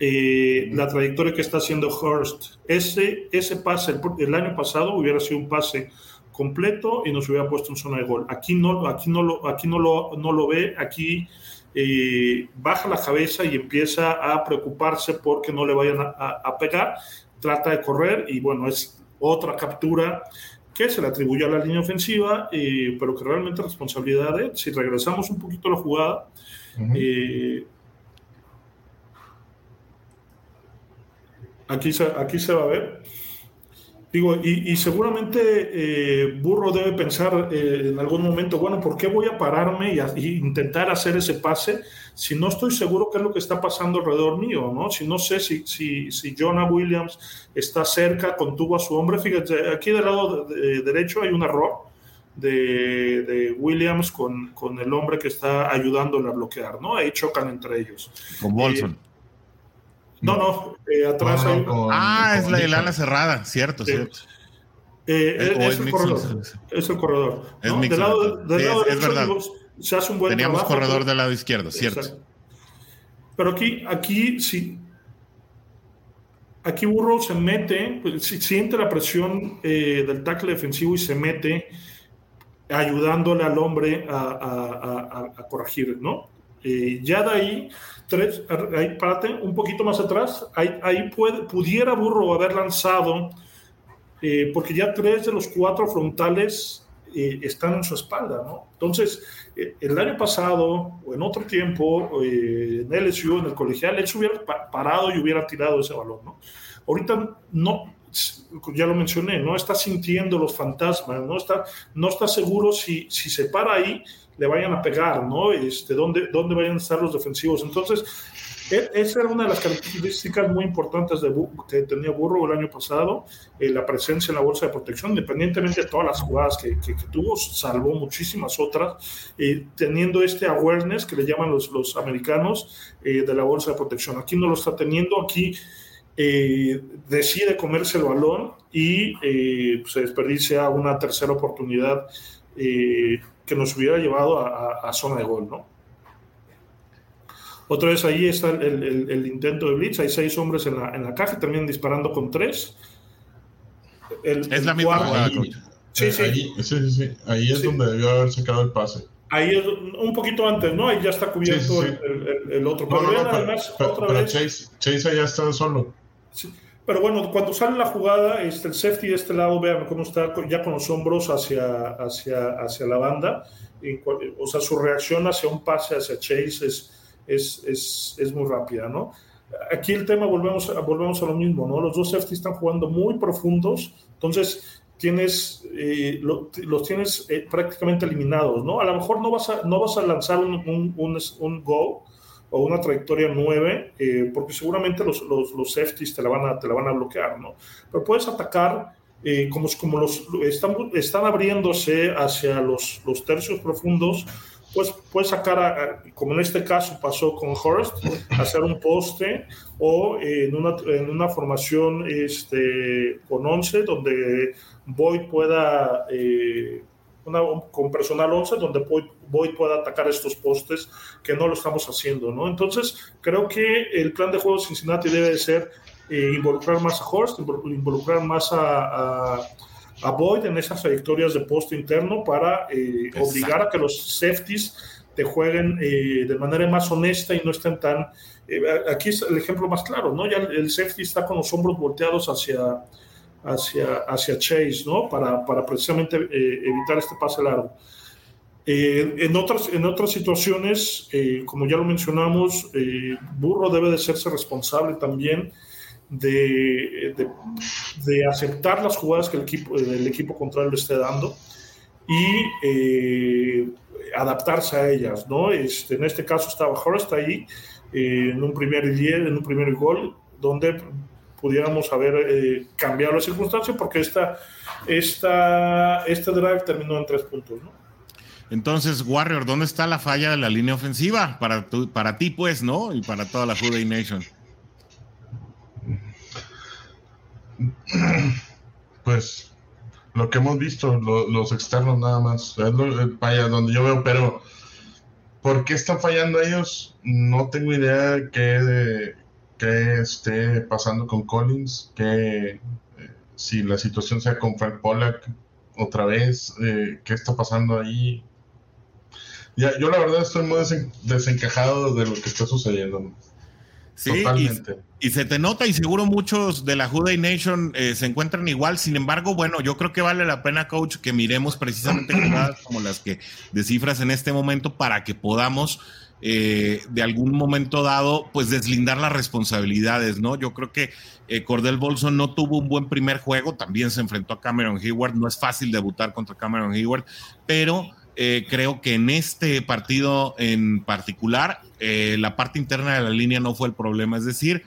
eh, la trayectoria que está haciendo Hurst. Ese, ese pase el, año pasado hubiera sido un pase completo y nos hubiera puesto en zona de gol. Aquí no, aquí no, lo, aquí no, lo, no lo ve, aquí eh, baja la cabeza y empieza a preocuparse porque no le vayan a, pegar, trata de correr y bueno, es otra captura que se le atribuye a la línea ofensiva, eh, pero que realmente es responsabilidad de él. Si regresamos un poquito a la jugada, Aquí se, aquí se va a ver. Digo, y, seguramente eh, Burro debe pensar eh, en algún momento, bueno, ¿por qué voy a pararme y, intentar hacer ese pase si no estoy seguro qué es lo que está pasando alrededor mío, ¿no? Si no sé si, si, si Jonah Williams está cerca, contuvo a su hombre. Fíjate, aquí del lado derecho hay un error de, Williams con, con, el hombre que está ayudándole a bloquear, ¿no? Ahí chocan entre ellos. Con Bolson. Eh, no, no, eh, atrás hay Ah, es la lana cerrada, cierto, cierto. Eh, es, el corredor, es, el corredor. Es del lado, del lado es, verdad. se hace un buen Teníamos corredor del lado izquierdo, cierto. Pero aquí, aquí sí. Aquí Burrow se mete, pues, siente la presión eh, del tackle defensivo y se mete ayudándole al hombre a, a, a corregir, ¿no? Ya de ahí tres, ahí, párate un poquito más atrás, ahí, ahí puede, pudiera Burro haber lanzado, eh, porque ya tres de los cuatro frontales eh, están en su espalda, ¿no? Entonces, eh, el año pasado o en otro tiempo, en LSU, en el colegial, él se hubiera parado y hubiera tirado ese balón, ¿no? Ahorita no, ya lo mencioné, no está sintiendo los fantasmas, no está, no está seguro si, si se para ahí le vayan a pegar, ¿no? Este, ¿dónde, dónde vayan a estar los defensivos. Entonces, e, esa era una de las características muy importantes de, que tenía Burro el año pasado, eh, la presencia en la bolsa de protección, independientemente de todas las jugadas que, que, tuvo, salvó muchísimas otras, eh, teniendo este awareness que le llaman los, los americanos eh, de la bolsa de protección. Aquí no lo está teniendo, aquí decide comerse el balón y se desperdicia una tercera oportunidad que nos hubiera llevado a, zona de gol, ¿no? Otra vez ahí está el, intento de Blitz, hay seis hombres en la, en la caja, terminan disparando con tres. es la misma jugada, sí, sí. Ahí, sí, sí, Ahí es donde debió haber sacado el pase. Ahí es un poquito antes, ¿no? Ahí ya está cubierto el, otro. pero, además, otra vez, Chase, Chase ya está solo. Sí. Pero bueno, cuando sale la jugada, este, el safety de este lado, vean cómo está ya con los hombros hacia, hacia, hacia la banda. o sea, su reacción hacia un pase hacia Chase es, es, es, es, muy rápida, ¿no? Aquí el tema, volvemos, volvemos a lo mismo, ¿no? Los dos safety están jugando muy profundos, entonces tienes, eh, los tienes eh, prácticamente eliminados, ¿no? A lo mejor no vas a, no vas a lanzar un, un, un, un go, o una trayectoria 9, eh, porque seguramente los, los, los, safeties te la, van a, te la van a bloquear, ¿no? Pero puedes atacar eh, como, como los están, están abriéndose hacia los, los tercios profundos, pues puedes sacar, como en este caso pasó con Hurst, hacer un poste o en, una, en una formación este, con 11 donde Boyd pueda... Eh, una, con personal 11 donde Boyd, pueda atacar estos postes que no lo estamos haciendo, ¿no? Entonces, creo que el plan de juego de Cincinnati debe ser eh, involucrar más a Horst, involucrar más a, a, Boyd en esas trayectorias de poste interno para eh, obligar a que los safeties te jueguen eh, de manera más honesta y no estén tan... aquí es el ejemplo más claro, ¿no? Ya el safety está con los hombros volteados hacia hacia, hacia Chase, ¿no? Para, para precisamente eh, evitar este pase largo. Eh, en, otras, en otras situaciones, eh, como ya lo mencionamos, Burro debe de serse responsable también de, de, aceptar las jugadas que el equipo, el equipo contrario le esté dando y adaptarse a ellas, ¿no? Este, en este caso estaba Horst ahí en un primer y en un primer gol, donde pudiéramos haber eh, cambiado la circunstancia porque esta, esta, este drive terminó en tres puntos, ¿no? Entonces, Warrior, ¿dónde está la falla de la línea ofensiva? Para, tu, para ti, pues, ¿no? Y para toda la Food Nation. Pues lo que hemos visto, los externos nada más. Es lo, falla donde yo veo, pero ¿por qué están fallando ellos? No tengo idea qué, qué esté pasando con Collins, que eh, si la situación sea con Frank Pollack otra vez, eh, qué está pasando ahí. Ya, yo la verdad estoy muy desencajado de lo que está sucediendo. Sí, Totalmente. Y, se te nota y seguro muchos de la Juday Nation eh, se encuentran igual. Sin embargo, bueno, yo creo que vale la pena, coach, que miremos precisamente jugadas como las que descifras en este momento para que podamos eh, de algún momento dado, pues deslindar las responsabilidades, ¿no? Yo creo que eh, Cordell Bolson no tuvo un buen primer juego, también se enfrentó a Cameron Hayward, no es fácil debutar contra Cameron Hayward, pero eh, creo que en este partido en particular, la parte interna de la línea no fue el problema, es decir,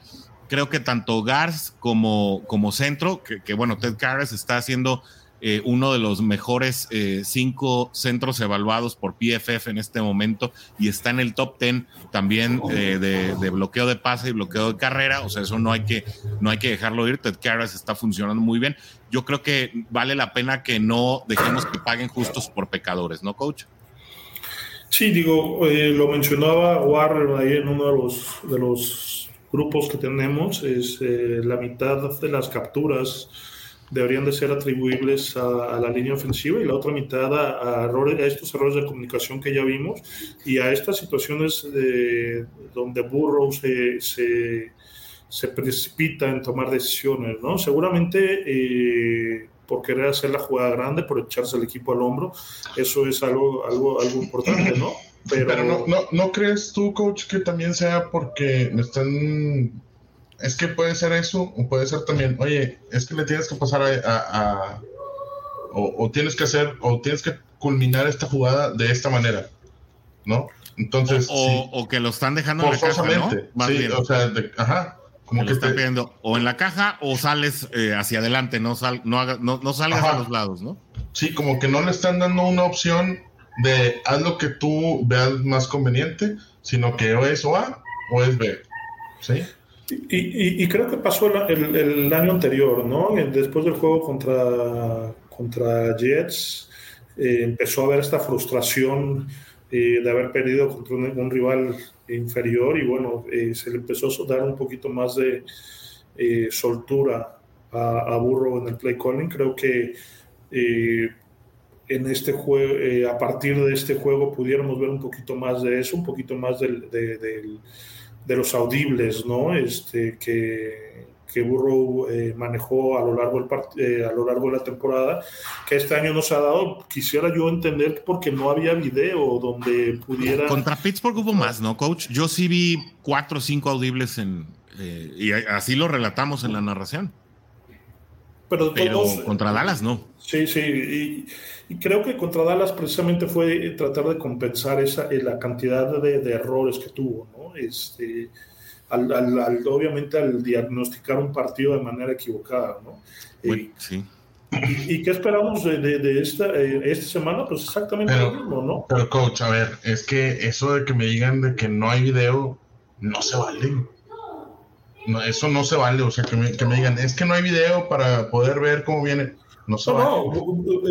creo que tanto Gars como, como centro, que, que bueno, Ted Karras está haciendo eh, uno de los mejores eh, cinco centros evaluados por PFF en este momento y está en el top ten también eh, de, bloqueo de pase y bloqueo de carrera. O sea, eso no hay que, no hay que dejarlo ir. Ted Karras está funcionando muy bien. Yo creo que vale la pena que no dejemos que paguen justos por pecadores, ¿no, coach? Sí, digo, lo mencionaba Warren ahí en uno de los, de los grupos que tenemos, es la mitad de las capturas deberían de ser atribuibles a, la línea ofensiva y la otra mitad a, errores, a, estos errores de comunicación que ya vimos y a estas situaciones de, donde Burrow se, se, precipita en tomar decisiones, ¿no? Seguramente eh, por querer hacer la jugada grande, por echarse el equipo al hombro, eso es algo, algo, algo importante, ¿no? Pero, no, no, ¿no crees tú, coach, que también sea porque están es que puede ser eso, o puede ser también, oye, es que le tienes que pasar a, o, tienes que hacer, o tienes que culminar esta jugada de esta manera, ¿no? Entonces, o, que lo están dejando en la caja, ¿no? sí, o sea, ajá, como que, están pidiendo o en la caja o sales eh, hacia adelante, no, sal, no, no, no salgas a los lados, ¿no? Sí, como que no le están dando una opción de haz lo que tú veas más conveniente, sino que o es o A o es B, ¿sí? Y, creo que pasó el, año anterior, ¿no? Después del juego contra, contra Jets, eh, empezó a haber esta frustración eh, de haber perdido contra un, rival inferior y bueno, eh, se le empezó a dar un poquito más de soltura a, a, Burrow en el play calling. Creo que en este juego, a partir de este juego pudiéramos ver un poquito más de eso, un poquito más del de los audibles, ¿no? Este, que, que Burrow eh, manejó a lo, largo del eh, a lo largo de la temporada, que este año no se ha dado. Quisiera yo entender porque no había video donde pudiera. Contra Pittsburgh hubo más, ¿no, coach? Yo sí vi cuatro o cinco audibles en. Eh, y así lo relatamos en la narración. Pero, contra Dallas no. Sí, sí. Y, creo que contra Dallas precisamente fue tratar de compensar esa, la cantidad de, de errores que tuvo, ¿no? Este, al, obviamente al diagnosticar un partido de manera equivocada, ¿no? Eh, sí. ¿Y, qué esperamos de, esta, eh, esta semana? Pues exactamente lo mismo, ¿no? Pero coach, a ver, es que eso de que me digan de que no hay video, no se vale. No, eso no se vale, o sea, que me, que me digan, es que no hay video para poder ver cómo viene. No, no,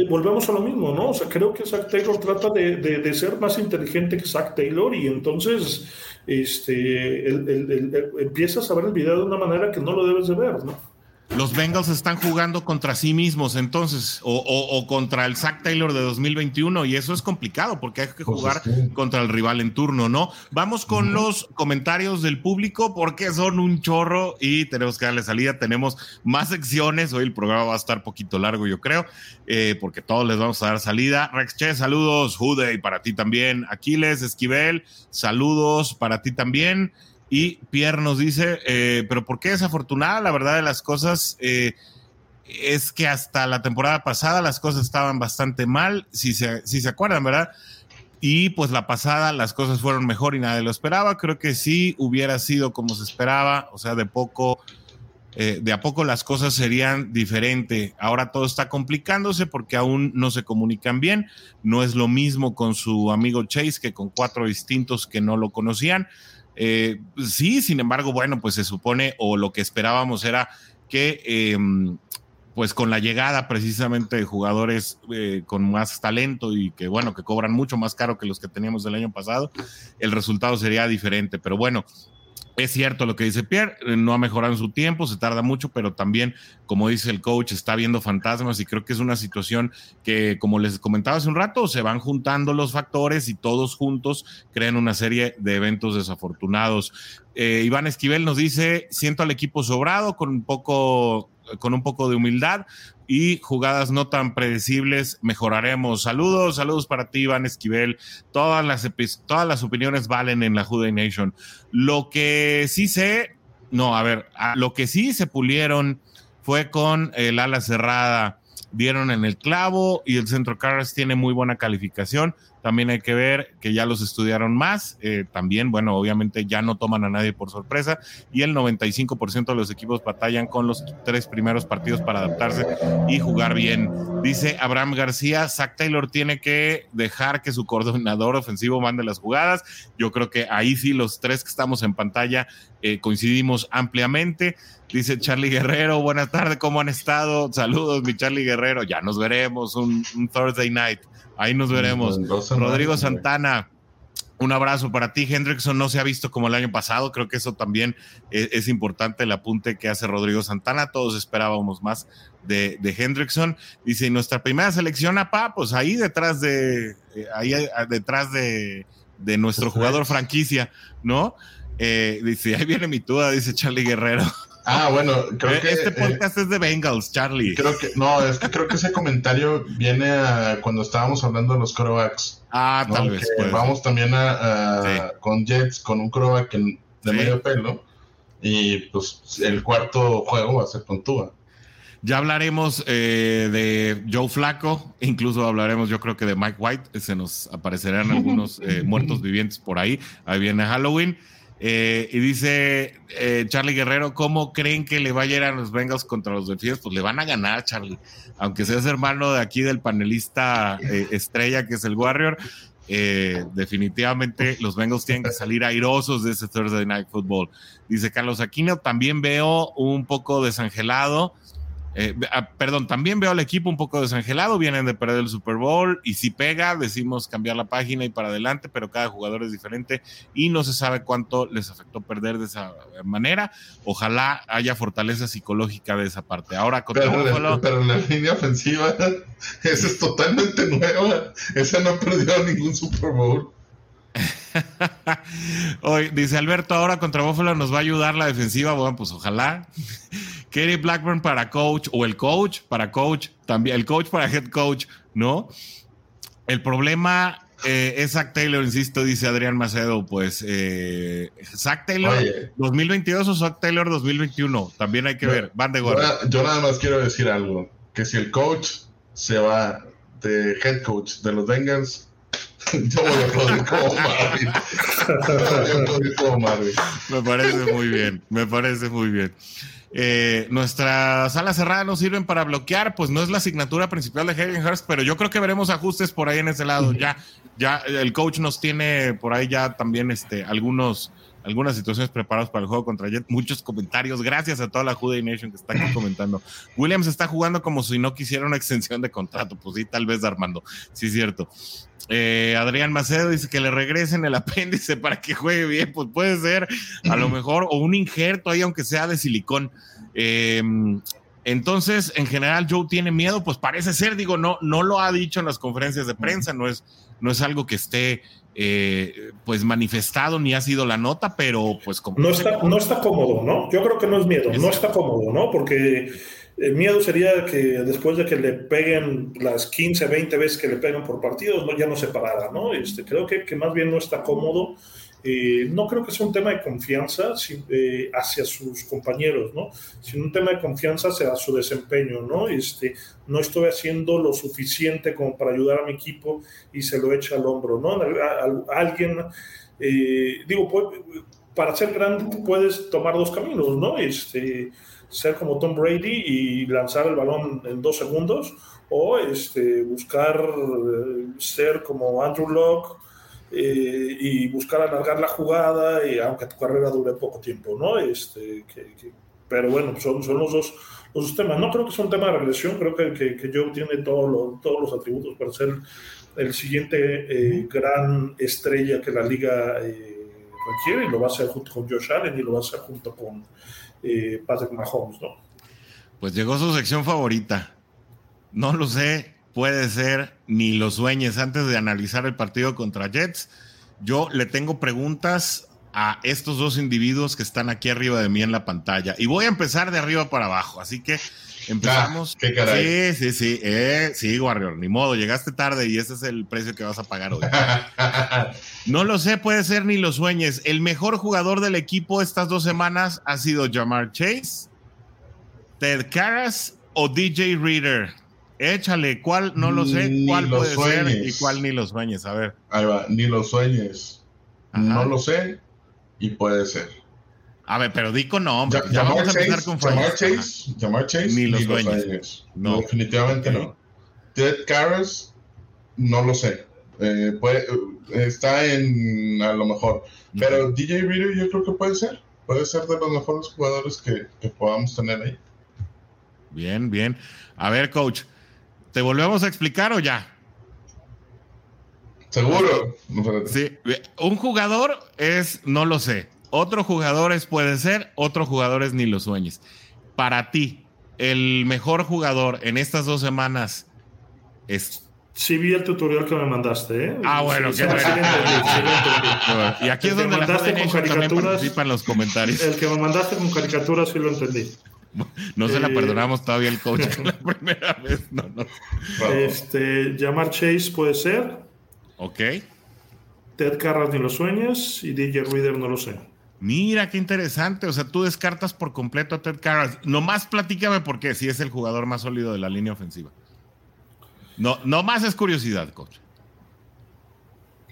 volvemos a lo mismo, ¿no? O sea, creo que Zach Taylor trata de, de, ser más inteligente que Zach Taylor y entonces este, empiezas a ver el video de una manera que no lo debes de ver, ¿no? Los Bengals están jugando contra sí mismos entonces, o, contra el Zach Taylor de 2021, y eso es complicado porque hay que pues jugar contra el rival en turno, ¿no? Vamos con los comentarios del público porque son un chorro y tenemos que darle salida. Tenemos más secciones, hoy el programa va a estar poquito largo, yo creo, eh, porque todos les vamos a dar salida. Rex Che, saludos, Jude, y para ti también. Aquiles, Esquivel, saludos para ti también. Y Pierre nos dice, eh, pero ¿por qué desafortunada? La verdad de las cosas eh, es que hasta la temporada pasada las cosas estaban bastante mal, si se, si se acuerdan, ¿verdad? Y pues la pasada las cosas fueron mejor y nadie lo esperaba. Creo que sí hubiera sido como se esperaba, o sea, de poco, eh, de a poco las cosas serían diferentes. Ahora todo está complicándose porque aún no se comunican bien. No es lo mismo con su amigo Chase que con cuatro distintos que no lo conocían. Eh, sí, sin embargo, bueno, pues se supone o lo que esperábamos era que, em, pues con la llegada precisamente de jugadores eh, con más talento y que, bueno, que cobran mucho más caro que los que teníamos el año pasado, el resultado sería diferente. Pero bueno, es cierto lo que dice Pierre, eh, no ha mejorado en su tiempo, se tarda mucho, pero también, como dice el coach, está viendo fantasmas y creo que es una situación que, como les comentaba hace un rato, se van juntando los factores y todos juntos crean una serie de eventos desafortunados. Eh, Iván Esquivel nos dice, siento al equipo sobrado con un poco con un poco de humildad y jugadas no tan predecibles mejoraremos. Saludos, saludos para ti, Iván Esquivel. Todas las, todas las opiniones valen en la Juday Nation. Lo que sí sé, no, a ver, lo que sí se pulieron fue con el ala cerrada. Dieron en el clavo y el centro Carras tiene muy buena calificación. También hay que ver que ya los estudiaron más. Eh, también, bueno, obviamente ya no toman a nadie por sorpresa y el 95% de los equipos batallan con los tres primeros partidos para adaptarse y jugar bien. Dice Abraham García, Zach Taylor tiene que dejar que su coordinador ofensivo mande las jugadas. Yo creo que ahí sí los tres que estamos en pantalla eh, coincidimos ampliamente. Dice Charlie Guerrero, buenas tardes, ¿cómo han estado? Saludos, mi Charlie Guerrero, ya nos veremos un Thursday night. Ahí nos veremos. Rodrigo Santana, un abrazo para ti. Hendrickson no se ha visto como el año pasado. Creo que eso también es, importante, el apunte que hace Rodrigo Santana. Todos esperábamos más de, de Hendrickson. Dice, nuestra primera selección, APA, pues ahí detrás de, eh, ahí detrás de, nuestro jugador franquicia, ¿no? Eh, dice, ahí viene mi duda, dice Charlie Guerrero. Ah, bueno, creo eh, que. Este podcast es de Bengals, Charlie. Creo que, no, es que creo que ese comentario viene a cuando estábamos hablando de los corebacks. Ah, tal vez. Vamos también a, con Jets, con un coreback de medio pelo. Y pues el cuarto juego va a ser con Tua. Ya hablaremos eh, de Joe Flaco, incluso hablaremos yo creo que de Mike White, se nos aparecerán algunos eh, muertos vivientes por ahí, ahí viene Halloween. Eh, y dice eh, Charlie Guerrero, ¿cómo creen que le va a ir a los Bengals contra los Delfines? Pues le van a ganar, Charlie. Aunque seas hermano de aquí del panelista eh, estrella que es el Warrior, definitivamente los Bengals tienen que salir airosos de ese Thursday Night Football. Dice Carlos Aquino, también veo un poco desangelado eh, ah, perdón, también veo al equipo un poco desangelado, vienen de perder el Super Bowl y si pega, decimos cambiar la página y para adelante, pero cada jugador es diferente y no se sabe cuánto les afectó perder de esa manera. Ojalá haya fortaleza psicológica de esa parte. Ahora contra pero, pero la línea ofensiva, esa es totalmente nueva. Esa no perdió ningún Super Bowl. Hoy, dice Alberto, ahora contra Buffalo nos va a ayudar la defensiva. Bueno, pues ojalá. Kerry Blackburn para coach o el coach para coach, también el coach para head coach, ¿no? El problema eh, es Zach Taylor, insisto, dice Adrián Macedo, pues eh, Zach Taylor 2022 o Zach Taylor 2021, también hay que ver, van de gorra. Yo, nada más quiero decir algo, que si el coach se va de head coach de los Bengals, Me parece muy bien, me parece muy bien. Eh, nuestras salas cerradas no sirven para bloquear, pues no es la asignatura principal de Hayden Hurst, pero yo creo que veremos ajustes por ahí en ese lado. Ya, ya el coach nos tiene por ahí ya también este, algunos, algunas situaciones preparadas para el juego contra Jet. Muchos comentarios. Gracias a toda la Juday Nation que está aquí comentando. Williams está jugando como si no quisiera una extensión de contrato. Pues sí, tal vez Armando. Sí, cierto. Eh, Adrián Macedo dice que le regresen el apéndice para que juegue bien. Pues puede ser, a lo mejor, o un injerto ahí, aunque sea de silicón. Eh, entonces, en general, Joe tiene miedo, pues parece ser, digo, no, no lo ha dicho en las conferencias de prensa, no es, no es algo que esté eh, pues manifestado ni ha sido la nota, pero pues como... No está, no está cómodo, ¿no? Yo creo que no es miedo, no está cómodo, ¿no? Porque el miedo sería que después de que le peguen las 15, 20 veces que le peguen por partidos, ¿no? ya no se parara, ¿no? Este, creo que, que más bien no está cómodo. Eh, no creo que sea un tema de confianza eh, hacia sus compañeros, ¿no? sino un tema de confianza hacia su desempeño. ¿no? Este, no estoy haciendo lo suficiente como para ayudar a mi equipo y se lo echa al hombro. ¿no? alguien, eh, digo, para ser grande puedes tomar dos caminos, ¿no? Este, ser como Tom Brady y lanzar el balón en dos segundos, o este, buscar ser como Andrew Locke eh, y buscar alargar la jugada, y aunque tu carrera dure poco tiempo, ¿no? Este, pero bueno, son, son los, dos, los temas. No creo que sea un tema de regresión, creo que, que, que Joe tiene todos los atributos para ser el siguiente eh, gran estrella que la liga eh, requiere, y lo va a hacer junto con Josh Allen y lo va a hacer junto con Patrick Mahomes, ¿no? Pues llegó su sección favorita. No lo sé, puede ser, ni lo sueñes antes de analizar el partido contra Jets. Yo le tengo preguntas a estos dos individuos que están aquí arriba de mí en la pantalla. Y voy a empezar de arriba para abajo. Así que empezamos. Ah, sí, sí, sí. Eh, sí, Warrior, ni modo. Llegaste tarde y ese es el precio que vas a pagar hoy. no lo sé, puede ser ni lo sueñes. El mejor jugador del equipo estas dos semanas ha sido Jamar Chase, Ted Karras o DJ Reader. Échale, ¿cuál? No lo sé, cuál puede ser y cuál ni los sueñes, a ver. Ahí va, ni los sueños. No lo sé y puede ser. A ver, pero di con nombre. Ya, vamos a empezar con Jamar Chase, Jamar Chase, ni los, sueños. No. Definitivamente no. Ted Karras, no lo sé. Eh, puede, está en a lo mejor. Pero DJ Reader yo creo que puede ser. Puede ser de los mejores jugadores que, que podamos tener ahí. Bien, bien. A ver, coach. ¿Te volvemos a explicar o ya? Seguro. Sí, un jugador es, no lo sé. Otro jugador es, puede ser, otro jugador es ni lo sueñes. Para ti, el mejor jugador en estas dos semanas es. Sí, vi el tutorial que me mandaste, ¿eh? Ah, bueno, sí, qué sí, Y aquí es donde mandaste la con caricaturas, en los comentarios. El que me mandaste con caricaturas sí lo entendí. No se la eh, perdonamos todavía el coach la primera vez. No, no. Este, llamar Chase puede ser. Ok. Ted Carras ni lo sueñas y DJ Reader no lo sé. Mira, qué interesante. O sea, tú descartas por completo a Ted Carras. Nomás platícame por qué, si es el jugador más sólido de la línea ofensiva. No, no más es curiosidad, coach.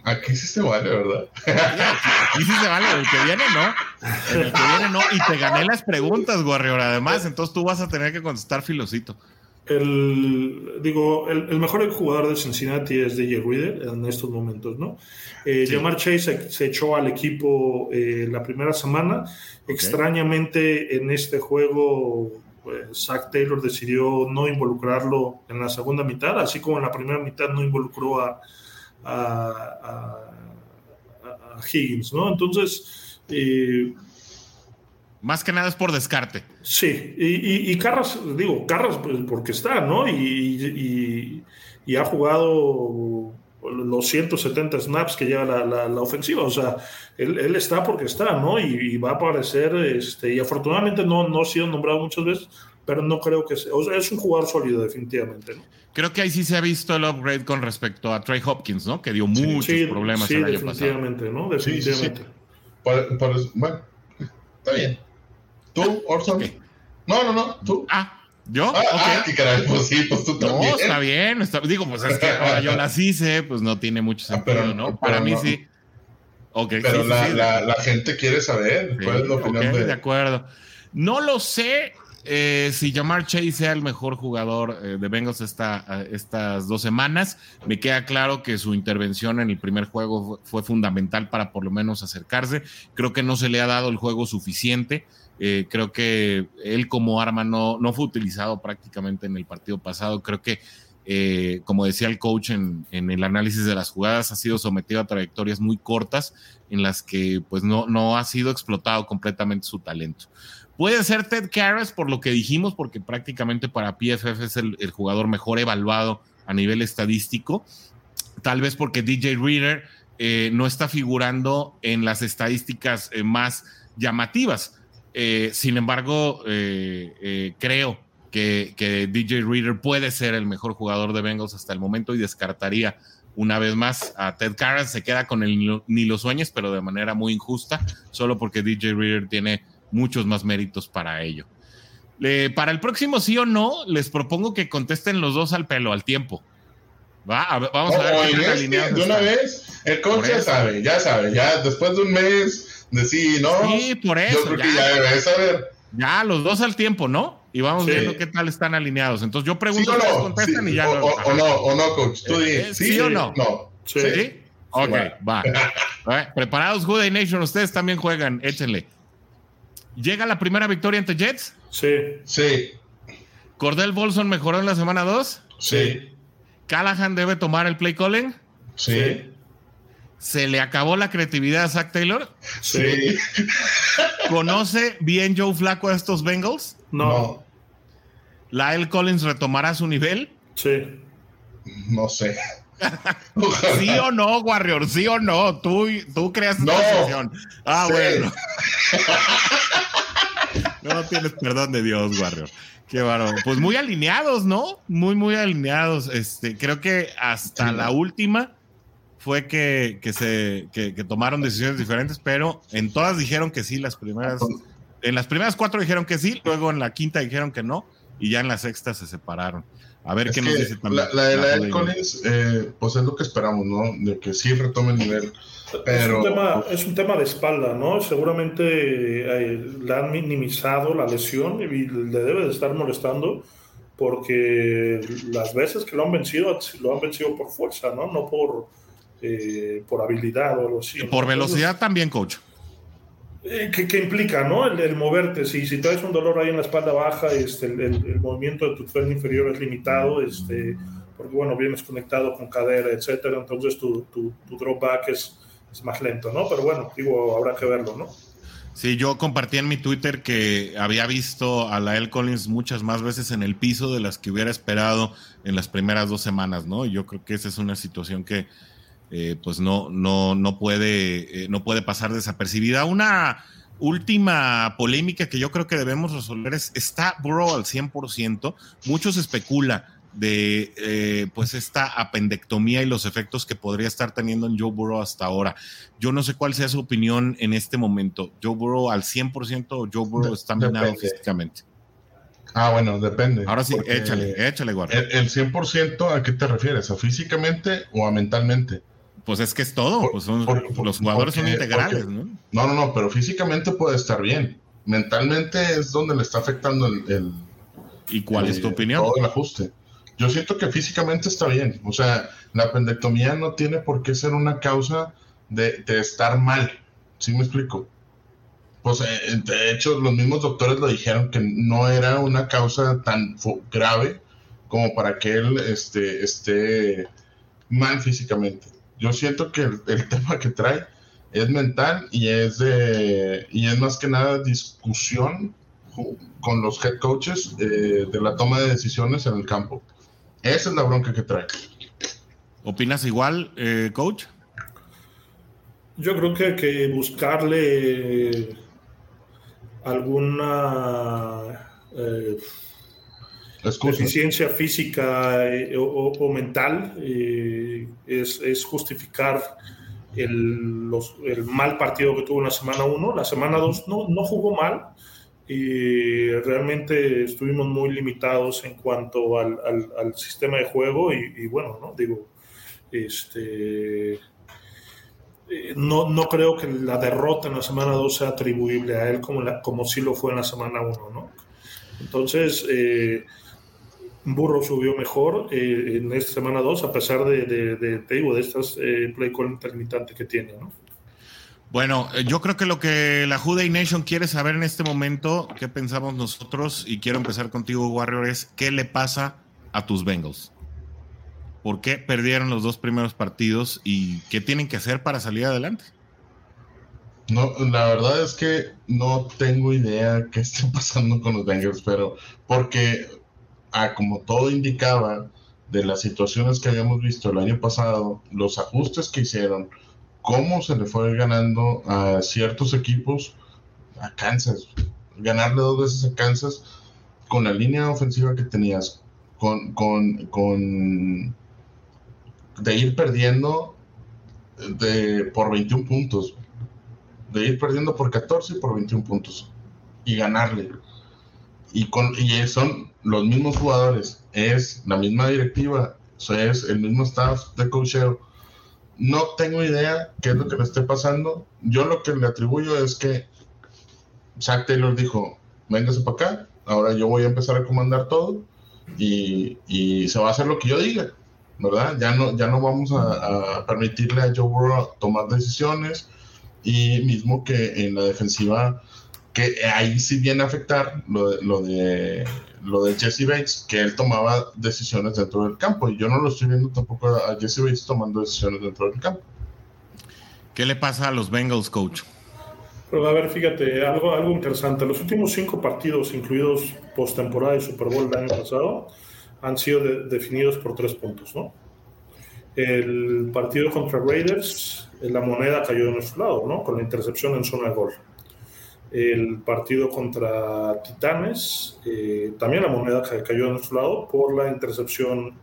Aquí sí se vale, ¿verdad? Aquí sí se vale, el que viene no. El que viene no. Y te gané las preguntas, Warrior, además, entonces tú vas a tener que contestar filosito. El, digo, el, mejor jugador de Cincinnati es DJ Reader en estos momentos, ¿no? Eh, Jamar Chase se, echó al equipo eh, la primera semana. Extrañamente, en este juego, pues, Zach Taylor decidió no involucrarlo en la segunda mitad, así como en la primera mitad no involucró a, a, Higgins, ¿no? Entonces... Eh, más que nada es por descarte. Sí, y, Carras, digo, Carras pues, porque está, ¿no? Y, ha jugado los 170 snaps que lleva la, ofensiva, o sea, él, está porque está, ¿no? Y, va a aparecer, este, y afortunadamente no, no ha sido nombrado muchas veces, pero no creo que sea, o sea, es un jugador sólido definitivamente, ¿no? Creo que ahí sí se ha visto el upgrade con respecto a Trey Hopkins, ¿no? Que dio muchos problemas el año definitivamente, ¿no? Definitivamente. bueno, está bien. ¿Tú, Orson? No, no, no, tú. Ah, ¿yo? Ah, ah qué caray, pues sí, pues tú también. No, está bien. digo, pues es que ahora yo las hice, pues no tiene mucho ah, sentido, ¿no? Para mí sí. Okay, pero la, la, la, gente quiere saber cuál es la opinión de... de acuerdo. No lo sé, eh, si Jamar Chase sea el mejor jugador eh, de Bengals estas dos semanas, me queda claro que su intervención en el primer juego fue, fundamental para por lo menos acercarse. Creo que no se le ha dado el juego suficiente. Eh, creo que él como arma no, fue utilizado prácticamente en el partido pasado. Creo que, como decía el coach en, el análisis de las jugadas, ha sido sometido a trayectorias muy cortas en las que pues no ha sido explotado completamente su talento. Puede ser Ted Karras por lo que dijimos, porque prácticamente para PFF es el, jugador mejor evaluado a nivel estadístico. Tal vez porque DJ Reader eh, no está figurando en las estadísticas eh, más llamativas. Eh, sin embargo, creo que, que, DJ Reader puede ser el mejor jugador de Bengals hasta el momento y descartaría una vez más a Ted Karras. Se queda con el ni los sueños, pero de manera muy injusta, solo porque DJ Reader tiene muchos más méritos para ello. para el próximo sí o no, les propongo que contesten los dos al pelo, al tiempo. ¿Va? vamos a ver. Este, de una vez, el coach ya sabe, ya sabe, ya después de un mes de sí, ¿no? Sí, por eso. Yo creo ya, que ya debe saber. Ya, los dos al tiempo, ¿no? Y vamos viendo qué tal están alineados. Entonces yo pregunto, ¿Sí o no? contestan y ya. O, o, no, o no, coach. Tú eh, ¿Sí, o no? No. ¿Sí? Ok, va. Preparados, Good Nation, ustedes también juegan, échenle. ¿Llega la primera victoria ante Jets? Sí. Sí. ¿Cordell Bolson mejoró en la semana 2? Sí. ¿Callahan debe tomar el play calling? Sí. ¿Se le acabó la creatividad a Zach Taylor? Sí. ¿Conoce bien Joe Flaco a estos Bengals? No. ¿Lyle Collins retomará su nivel? Sí. No sé. ¿Sí o no, Warrior? ¿Sí o no? Tú, tú creas no. situación. Ah, bueno. no tienes perdón de Dios, Warrior. Qué varón. Pues muy alineados, ¿no? Muy, muy alineados. Este, creo que hasta la última fue que, se que, tomaron decisiones diferentes, pero en todas dijeron que sí, las primeras, en las primeras cuatro dijeron que sí, luego en la quinta dijeron que no, y ya en la sexta se separaron. A ver qué nos dice también. La, de la, Collins, eh, pues es lo que esperamos, ¿no? De que sí retome el nivel. Pero, es, un tema, es un tema de espalda, ¿no? Seguramente eh, le han minimizado la lesión y le debe de estar molestando porque las veces que lo han vencido, lo han vencido por fuerza, ¿no? No por, eh, por habilidad o algo así. por velocidad también, coach. Eh, ¿Qué implica, ¿no? El, moverte. Si, si traes un dolor ahí en la espalda baja, este, el, movimiento de tu tren inferior es limitado, este, porque, bueno, vienes conectado con cadera, etcétera, entonces tu, tu, tu drop back es, es, más lento, ¿no? Pero bueno, digo, habrá que verlo, ¿no? Sí, yo compartí en mi Twitter que había visto a la El Collins muchas más veces en el piso de las que hubiera esperado en las primeras dos semanas, ¿no? Yo creo que esa es una situación que, eh, pues no, no, no, puede, eh, no puede pasar desapercibida. Una última polémica que yo creo que debemos resolver es, ¿está Burrow al 100%? Muchos especula de eh, pues esta apendectomía y los efectos que podría estar teniendo en Joe Burrow hasta ahora. Yo no sé cuál sea su opinión en este momento. ¿Joe Burrow al 100% o Joe Burrow está minado físicamente? Ah, bueno, depende. Ahora sí, échale, échale, guarda. El, el 100% a qué te refieres? ¿A físicamente o a mentalmente? Pues es que es todo, pues los jugadores son integrales, ¿no? No, no, no, pero físicamente puede estar bien. Mentalmente es donde le está afectando el. ¿Y cuál es tu opinión? Todo el ajuste. Yo siento que físicamente está bien. O sea, la apendectomía no tiene por qué ser una causa de, estar mal. ¿Sí me explico? Pues eh, de hecho, los mismos doctores lo dijeron que no era una causa tan grave como para que él este, esté mal físicamente yo siento que el, tema que trae es mental y es de y es más que nada discusión con los head coaches eh, de la toma de decisiones en el campo. Esa es la bronca que trae. ¿Opinas igual, eh, coach? Yo creo que, que buscarle alguna eh, deficiencia física eh, o, mental eh, es, justificar el, mal partido que tuvo en la semana 1. La semana 2 no, no jugó mal y realmente estuvimos muy limitados en cuanto al, sistema de juego y, bueno, ¿no? Digo, este... Eh, no, no creo que la derrota en la semana 2 sea atribuible a él como, la, como sí lo fue en la semana 1, ¿no? Entonces, eh, Burro subió mejor eh, en esta semana 2, a pesar de, de, de, de estas eh, play call intermitente que tiene, ¿no? Bueno, eh, yo creo que lo que la Juday Nation quiere saber en este momento, qué pensamos nosotros, y quiero empezar contigo, Warrior, es qué le pasa a tus Bengals. ¿Por qué perdieron los dos primeros partidos y qué tienen que hacer para salir adelante? No, la verdad es que no tengo idea qué está pasando con los Bengals, pero porque como todo indicaba de las situaciones que habíamos visto el año pasado, los ajustes que hicieron, cómo se le fue ganando a ciertos equipos, a Kansas, ganarle dos veces a Kansas con la línea ofensiva que tenías, con, con, con de ir perdiendo de, por 21 puntos, de ir perdiendo por 14 y por 21 puntos. Y ganarle. Y, con, y son los mismos jugadores, es la misma directiva, es el mismo staff de coacheo. No tengo idea qué es lo que le esté pasando. Yo lo que le atribuyo es que Zach Taylor dijo, véngase para acá, ahora yo voy a empezar a comandar todo y, y, se va a hacer lo que yo diga, ¿verdad? Ya no, ya no vamos a, a permitirle a Joe Burrow tomar decisiones y mismo que en la defensiva que ahí sí viene a afectar lo de, lo de, lo de Jesse Bates, que él tomaba decisiones dentro del campo. Y yo no lo estoy viendo tampoco a Jesse Bates tomando decisiones dentro del campo. ¿Qué le pasa a los Bengals, coach? Pero a ver, fíjate, algo, algo interesante. Los últimos cinco partidos, incluidos postemporada y Super Bowl del año pasado, han sido definidos por tres puntos, ¿no? El partido contra Raiders, la moneda cayó de nuestro lado, ¿no? Con la intercepción en zona de gol el partido contra Titanes, eh, también la moneda cayó a nuestro lado por la intercepción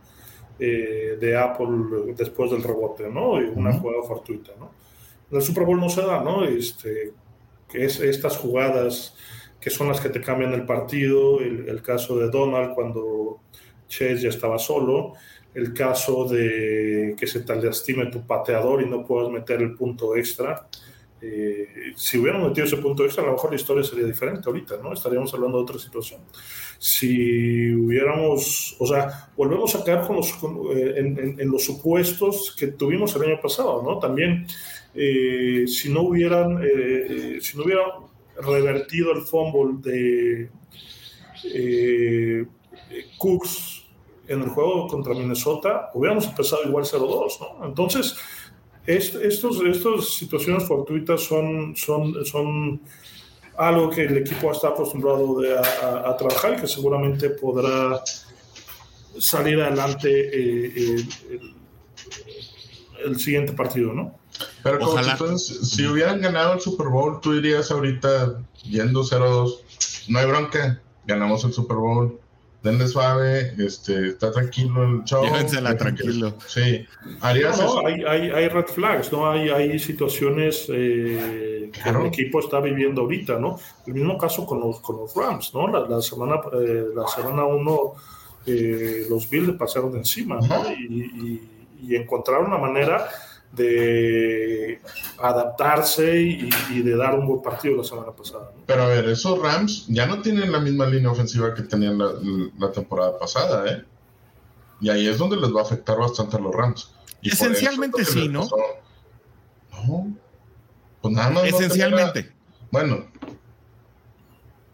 eh, de Apple después del rebote, ¿no? Y una jugada fortuita, ¿no? En el Super Bowl no se da, ¿no? Este, que es estas jugadas que son las que te cambian el partido, el, el caso de Donald cuando Chase ya estaba solo, el caso de que se te lastime tu pateador y no puedas meter el punto extra, eh, si hubiéramos metido ese punto extra, a lo mejor la historia sería diferente ahorita, ¿no? Estaríamos hablando de otra situación. Si hubiéramos, o sea, volvemos a caer con los, eh, en, los supuestos que tuvimos el año pasado, ¿no? También, eh, si no hubieran, si no hubiera revertido el fumble de Cooks en el juego contra Minnesota, hubiéramos empezado igual 0-2, ¿no? Entonces, estos, estas situaciones fortuitas son, son, son algo que el equipo está acostumbrado a, trabajar y que seguramente podrá salir adelante eh, el, siguiente partido, ¿no? Pero entonces, si hubieran ganado el Super Bowl, tú dirías ahorita yendo 0-2, no hay bronca, ganamos el Super Bowl denle suave, este, está tranquilo el show. Llévensela tranquilo. Sí. ¿Harías no, no hay, hay, hay, red flags, ¿no? Hay, hay situaciones eh, que el equipo está viviendo ahorita, ¿no? El mismo caso con los, con los Rams, ¿no? La, la semana eh, la semana uno eh, los Bills le pasaron encima, ¿no? Y, y, y encontraron una manera de adaptarse y, de dar un buen partido la semana pasada. Pero a ver, esos Rams ya no tienen la misma línea ofensiva que tenían la, temporada pasada, ¿eh? Y ahí es donde les va a afectar bastante a los Rams. Esencialmente sí, ¿no? No. Pues nada más. Esencialmente. bueno.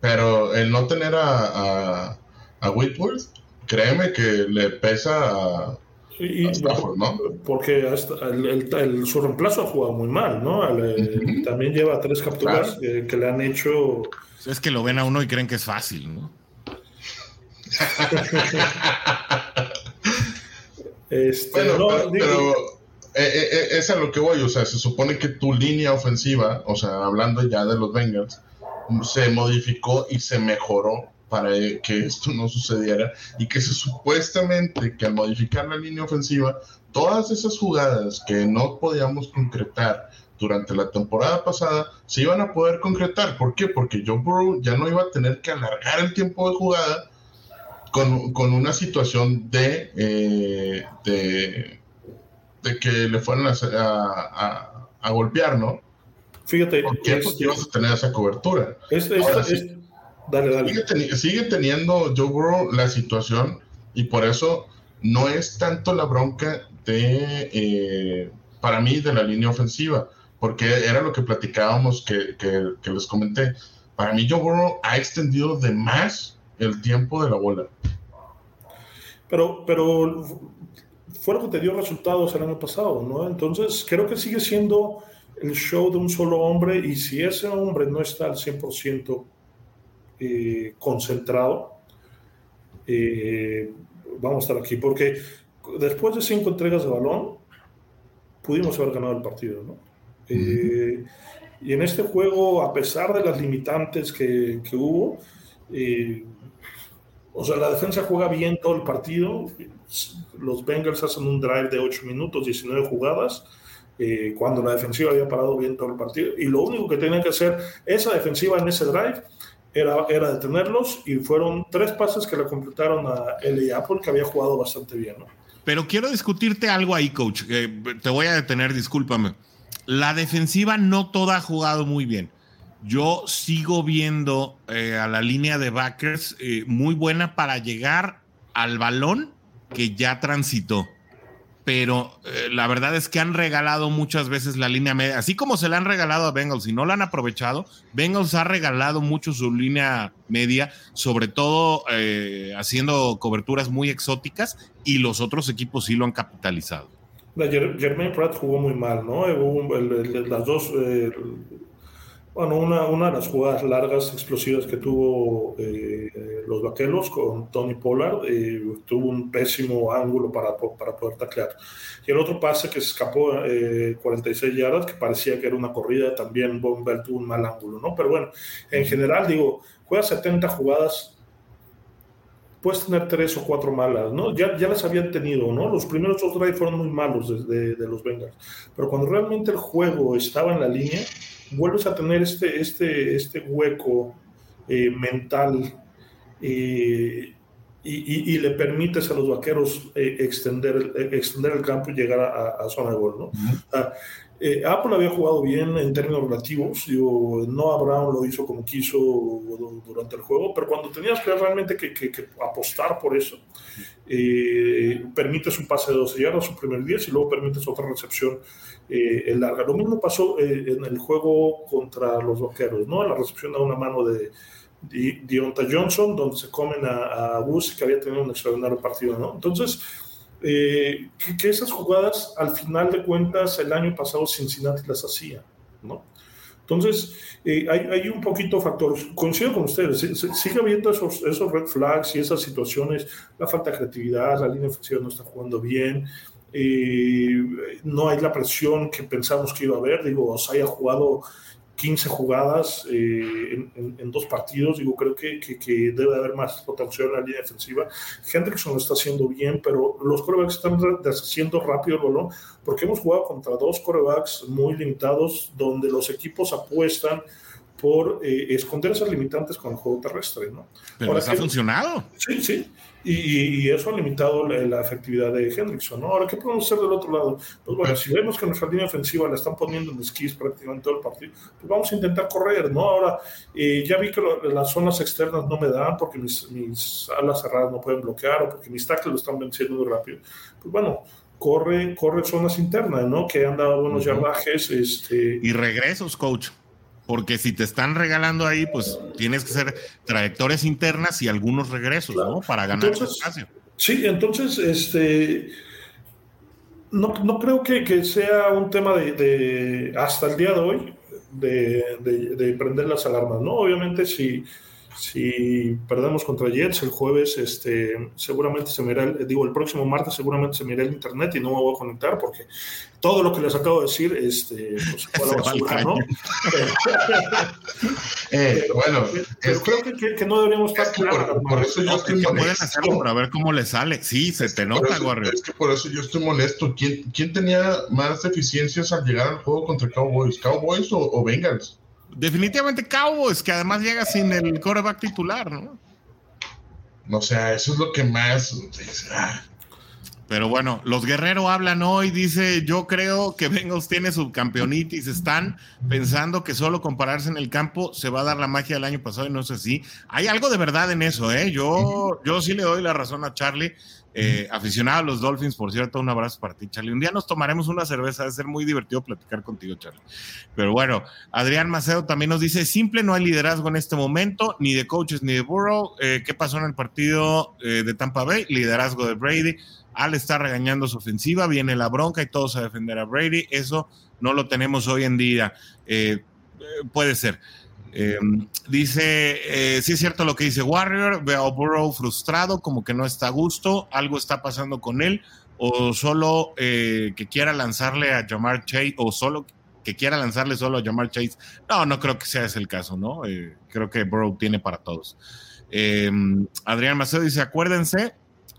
Pero el no tener a, a, a Whitworth, créeme que le pesa a y, Porque el, su reemplazo ha jugado muy mal, ¿no? También lleva tres capturas que, le han hecho. Es que lo ven a uno y creen que es fácil, ¿no? este, pero, eh, eh, eh, es a lo que voy, o sea, se supone que tu línea ofensiva, o sea, hablando ya de los Bengals, se modificó y se mejoró para que esto no sucediera y que se supuestamente que al modificar la línea ofensiva, todas esas jugadas que no podíamos concretar durante la temporada pasada se iban a poder concretar. ¿Por qué? Porque Joe Burrow ya no iba a tener que alargar el tiempo de jugada con, con una situación de, eh, de, de, que le fueran a, a, a, golpear, ¿no? Fíjate, ¿Por qué? Porque ibas a tener esa cobertura. Es, Dale, dale. Sigue, teniendo Joe Burrow la situación y por eso no es tanto la bronca de, eh, para mí, de la línea ofensiva, porque era lo que platicábamos que, que, les comenté. Para mí, Joe Burrow ha extendido de más el tiempo de la bola. Pero, pero fue lo que te dio resultados el año pasado, ¿no? Entonces, creo que sigue siendo el show de un solo hombre y si ese hombre no está al 100% eh, concentrado, eh, vamos a estar aquí, porque después de cinco entregas de balón, pudimos haber ganado el partido. Eh, y en este juego, a pesar de las limitantes que, hubo, o sea, la defensa juega bien todo el partido. Los Bengals hacen un drive de 8 minutos, 19 jugadas, cuando la defensiva había parado bien todo el partido. Y lo único que tenían que hacer esa defensiva en ese drive era, detenerlos y fueron tres pases que le completaron a L.A. Apple, que había jugado bastante bien. ¿no? Pero quiero discutirte algo ahí, coach. te voy a detener, discúlpame. La defensiva no toda ha jugado muy bien. Yo sigo viendo eh, a la línea de backers eh, muy buena para llegar al balón que ya transitó. Pero eh, la verdad es que han regalado muchas veces la línea media, así como se la han regalado a Bengals y no la han aprovechado. Bengals ha regalado mucho su línea media, sobre todo haciendo coberturas muy exóticas y los otros equipos sí lo han capitalizado. Jermaine Pratt jugó muy mal, ¿no? las dos, bueno, una, una, de las jugadas largas, explosivas que tuvo eh, los vaqueros con Tony Pollard, eh, tuvo un pésimo ángulo para, para poder taclear. Y el otro pase que se escapó eh, 46 yardas, que parecía que era una corrida, también Von Bell tuvo un mal ángulo, ¿no? Pero bueno, en general, digo, juega 70 jugadas, puedes tener tres o cuatro malas, ¿no? Ya, ya las habían tenido, ¿no? Los primeros dos drives fueron muy malos de, de los Bengals, pero cuando realmente el juego estaba en la línea, vuelves a tener este, este, este hueco eh, mental eh, y, y, le permites a los vaqueros eh, extender, extender el campo y llegar a, zona de gol. ¿no? Apple había jugado bien en términos relativos, digo, Noah Brown lo hizo como quiso durante el juego, pero cuando tenías que realmente que, que, apostar por eso, permites un pase de 12 yardas su primer 10 y luego permites otra recepción eh, larga. Lo mismo pasó eh, en el juego contra los Vaqueros, ¿no? La recepción a una mano de, Dionta Johnson, donde se comen a, a Bus, que había tenido un extraordinario partido, ¿no? Entonces, eh, que, esas jugadas, al final de cuentas, el año pasado Cincinnati las hacía, ¿no? Entonces, hay, hay, un poquito factor, coincido con ustedes, sigue habiendo esos, esos red flags y esas situaciones, la falta de creatividad, la línea ofensiva no está jugando bien, no hay la presión que pensamos que iba a haber. Digo, se haya jugado 15 jugadas eh, en, dos partidos. Digo, creo que, que, debe haber más potencial en la línea defensiva. Hendrickson lo está haciendo bien, pero los corebacks están deshaciendo rápido el balón porque hemos jugado contra dos corebacks muy limitados donde los equipos apuestan por eh, esconder esas limitantes con el juego terrestre. ¿no? Pero ha funcionado. Sí, sí. Y, eso ha limitado la, efectividad de Hendrickson. ¿no? Ahora, ¿qué podemos hacer del otro lado? Pues bueno, si vemos que nuestra línea ofensiva la están poniendo en esquís prácticamente todo el partido, pues vamos a intentar correr, ¿no? Ahora, eh, ya vi que las zonas externas no me dan porque mis, mis, alas cerradas no pueden bloquear o porque mis tackles lo están venciendo muy rápido. Pues bueno, corre, corre zonas internas, ¿no? Que han dado buenos yardajes. Este... Y regresos, coach porque si te están regalando ahí, pues tienes que hacer trayectorias internas y algunos regresos, ¿no? Para ganar espacio. Sí, entonces, este, no, no creo que, que, sea un tema de, de, hasta el día de hoy, de, de, de prender las alarmas, ¿no? Obviamente, si si perdemos contra Jets el jueves, este, seguramente se mira, el, digo, el próximo martes seguramente se mira el internet y no me voy a conectar porque todo lo que les acabo de decir, este, pues se ¿no? eh, bueno, pero creo que, que, no deberíamos estar claros. Por, eso yo estoy molesto. Pueden hacerlo para ver cómo le sale. Sí, se te nota, Warrior. Es que por eso yo estoy molesto. ¿Quién, ¿Quién tenía más deficiencias al llegar al juego contra Cowboys? ¿Cowboys o, o Bengals? Definitivamente Cowboys, que además llega sin el coreback titular, ¿no? O sea, eso es lo que más. Ah. Pero bueno, los guerreros hablan hoy, dice, yo creo que Bengals tiene subcampeonitis, están pensando que solo compararse en el campo se va a dar la magia del año pasado y no sé si. Hay algo de verdad en eso, ¿eh? Yo, yo sí le doy la razón a Charlie. Eh, aficionado a los Dolphins, por cierto, un abrazo para ti, Charlie. Un día nos tomaremos una cerveza, debe ser muy divertido platicar contigo, Charlie. Pero bueno, Adrián Macedo también nos dice: simple, no hay liderazgo en este momento, ni de coaches ni de Burrow. Eh, ¿Qué pasó en el partido eh, de Tampa Bay? Liderazgo de Brady. Al estar regañando su ofensiva, viene la bronca y todos a defender a Brady. Eso no lo tenemos hoy en día. puede ser. Eh, dice, eh, sí es cierto lo que dice Warrior, veo a Burrow frustrado, como que no está a gusto, algo está pasando con él, o solo eh, que quiera lanzarle a Jamar Chase, o solo que quiera lanzarle solo a Jamar Chase. No, no creo que sea ese el caso, ¿no? creo que Burrow tiene para todos. Adrián Macedo dice, acuérdense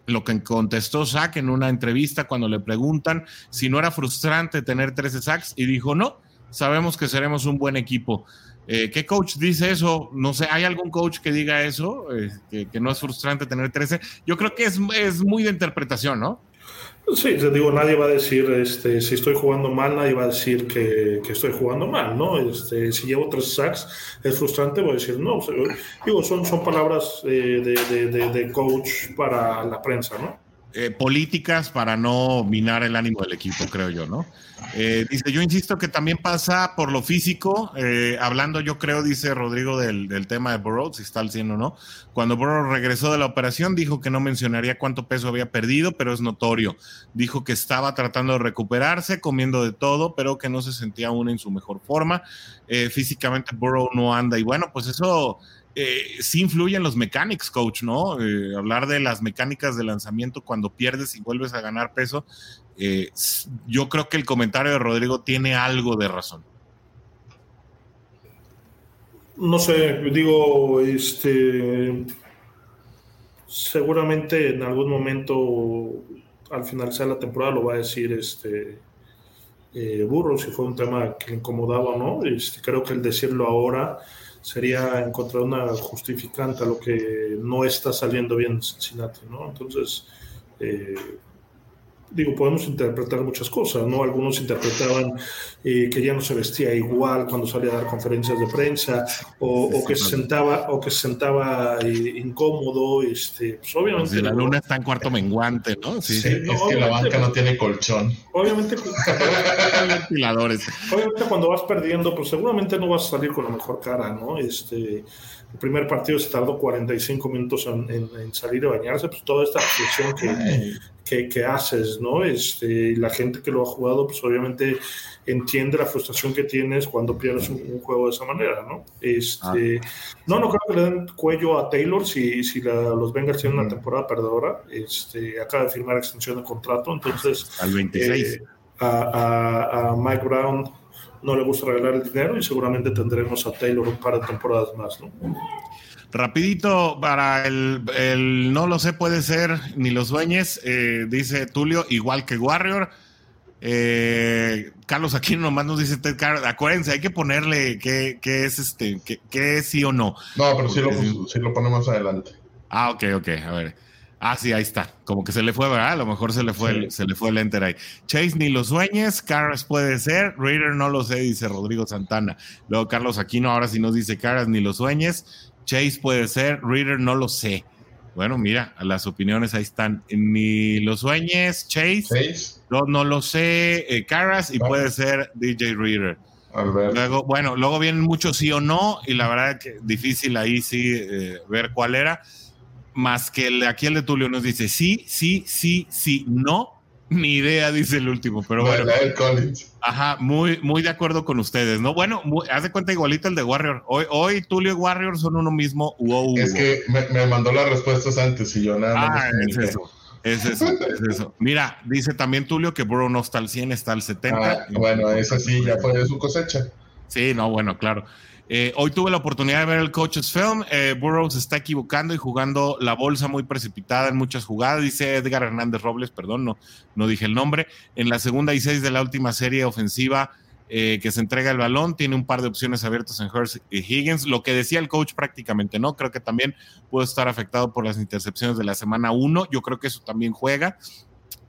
lo que contestó Zach en una entrevista cuando le preguntan si no era frustrante tener 13 sacks y dijo, no, sabemos que seremos un buen equipo. Eh, ¿Qué coach dice eso? No sé, ¿hay algún coach que diga eso? Eh, que, no es frustrante tener 13. Yo creo que es, es muy de interpretación, ¿no? Sí, te digo, nadie va a decir, este, si estoy jugando mal, nadie va a decir que, estoy jugando mal, ¿no? Este, si llevo tres sacks, es frustrante, voy a decir, no. digo, son, son palabras eh, de, coach para la prensa, ¿no? Políticas para no minar el ánimo del equipo, creo yo, ¿no? Eh, dice, yo insisto que también pasa por lo físico, eh, hablando yo creo, dice Rodrigo, del, tema de Burrow, si está al 100 o no. Cuando Burrow regresó de la operación, dijo que no mencionaría cuánto peso había perdido, pero es notorio. Dijo que estaba tratando de recuperarse, comiendo de todo, pero que no se sentía aún en su mejor forma. Eh, físicamente Burrow no anda y bueno, pues eso... sí influye en los mechanics, coach, ¿no? hablar de las mecánicas de lanzamiento cuando pierdes y vuelves a ganar peso, eh, yo creo que el comentario de Rodrigo tiene algo de razón. No sé, digo, este, seguramente en algún momento al finalizar la temporada lo va a decir este eh, Burro si fue un tema que le incomodaba o no. Este, creo que el decirlo ahora sería encontrar una justificante a lo que no está saliendo bien en Cincinnati, ¿no? Entonces, eh, digo, podemos interpretar muchas cosas, ¿no? Algunos interpretaban eh, que ya no se vestía igual cuando salía a dar conferencias de prensa, o, que se sentaba, o que se sentaba eh, incómodo, este, pues obviamente. Si la luna está en cuarto menguante, ¿no? Sí, es que la banca no tiene colchón. Obviamente, ventiladores. Obviamente cuando vas perdiendo, pues seguramente no vas a salir con la mejor cara, ¿no? Este, el primer partido se tardó 45 minutos en, salir a bañarse, pues toda esta reflexión que, que, haces, ¿no? Este, la gente que lo ha jugado, pues obviamente entiende la frustración que tienes cuando pierdes un, juego de esa manera, ¿no? Este, ah. No, no creo que le den cuello a Taylor si, si los Bengals tienen una temporada perdedora. Este, acaba de firmar extensión de contrato, entonces... Al 26. Eh, a, a Mike Brown no le gusta regalar el dinero y seguramente tendremos a Taylor un par de temporadas más, ¿no? Rapidito, para el, no lo sé, puede ser ni los dueños, eh, dice Tulio, igual que Warrior. Eh, Carlos aquí nomás nos dice acuérdense, hay que ponerle qué, es este, qué, es sí o no. No, pero sí lo, sí lo ponemos adelante. Ah, ok, ok, a ver. Ah, sí, ahí está. Como que se le fue, ¿verdad? A lo mejor se le fue, el, se le fue el enter ahí. Chase ni lo sueñes, Carras puede ser, Reader no lo sé, dice Rodrigo Santana. Luego Carlos Aquino ahora sí nos dice Carras ni lo sueñes, Chase puede ser, Reader no lo sé. Bueno, mira, las opiniones ahí están. Ni lo sueñes, Chase. No, no lo sé, eh, Carras y puede ser DJ Reader. Luego, bueno, luego vienen muchos sí o no, y la verdad que difícil ahí sí eh, ver cuál era más que el, aquí el de Tulio nos dice sí, sí, sí, sí, no, ni idea, dice el último, pero bueno. Ajá, muy, muy de acuerdo con ustedes, ¿no? Bueno, haz de cuenta igualito el de Warrior. Hoy, hoy Tulio y Warrior son uno mismo. es que me, mandó las respuestas antes y yo nada más. Ah, es eso. Es eso, es eso. Mira, dice también Tulio que Burrow no está al 100, está al 70. Ah, bueno, esa sí, ya fue de su cosecha. Sí, no, bueno, claro. Eh, hoy tuve la oportunidad de ver el Coach's Film. Eh, Burroughs está equivocando y jugando la bolsa muy precipitada en muchas jugadas. Dice Edgar Hernández Robles, perdón, no, no dije el nombre. En la segunda y seis de la última serie ofensiva eh, que se entrega el balón, tiene un par de opciones abiertas en Hurst y Higgins. Lo que decía el coach prácticamente, ¿no? Creo que también puede estar afectado por las intercepciones de la semana uno. Yo creo que eso también juega.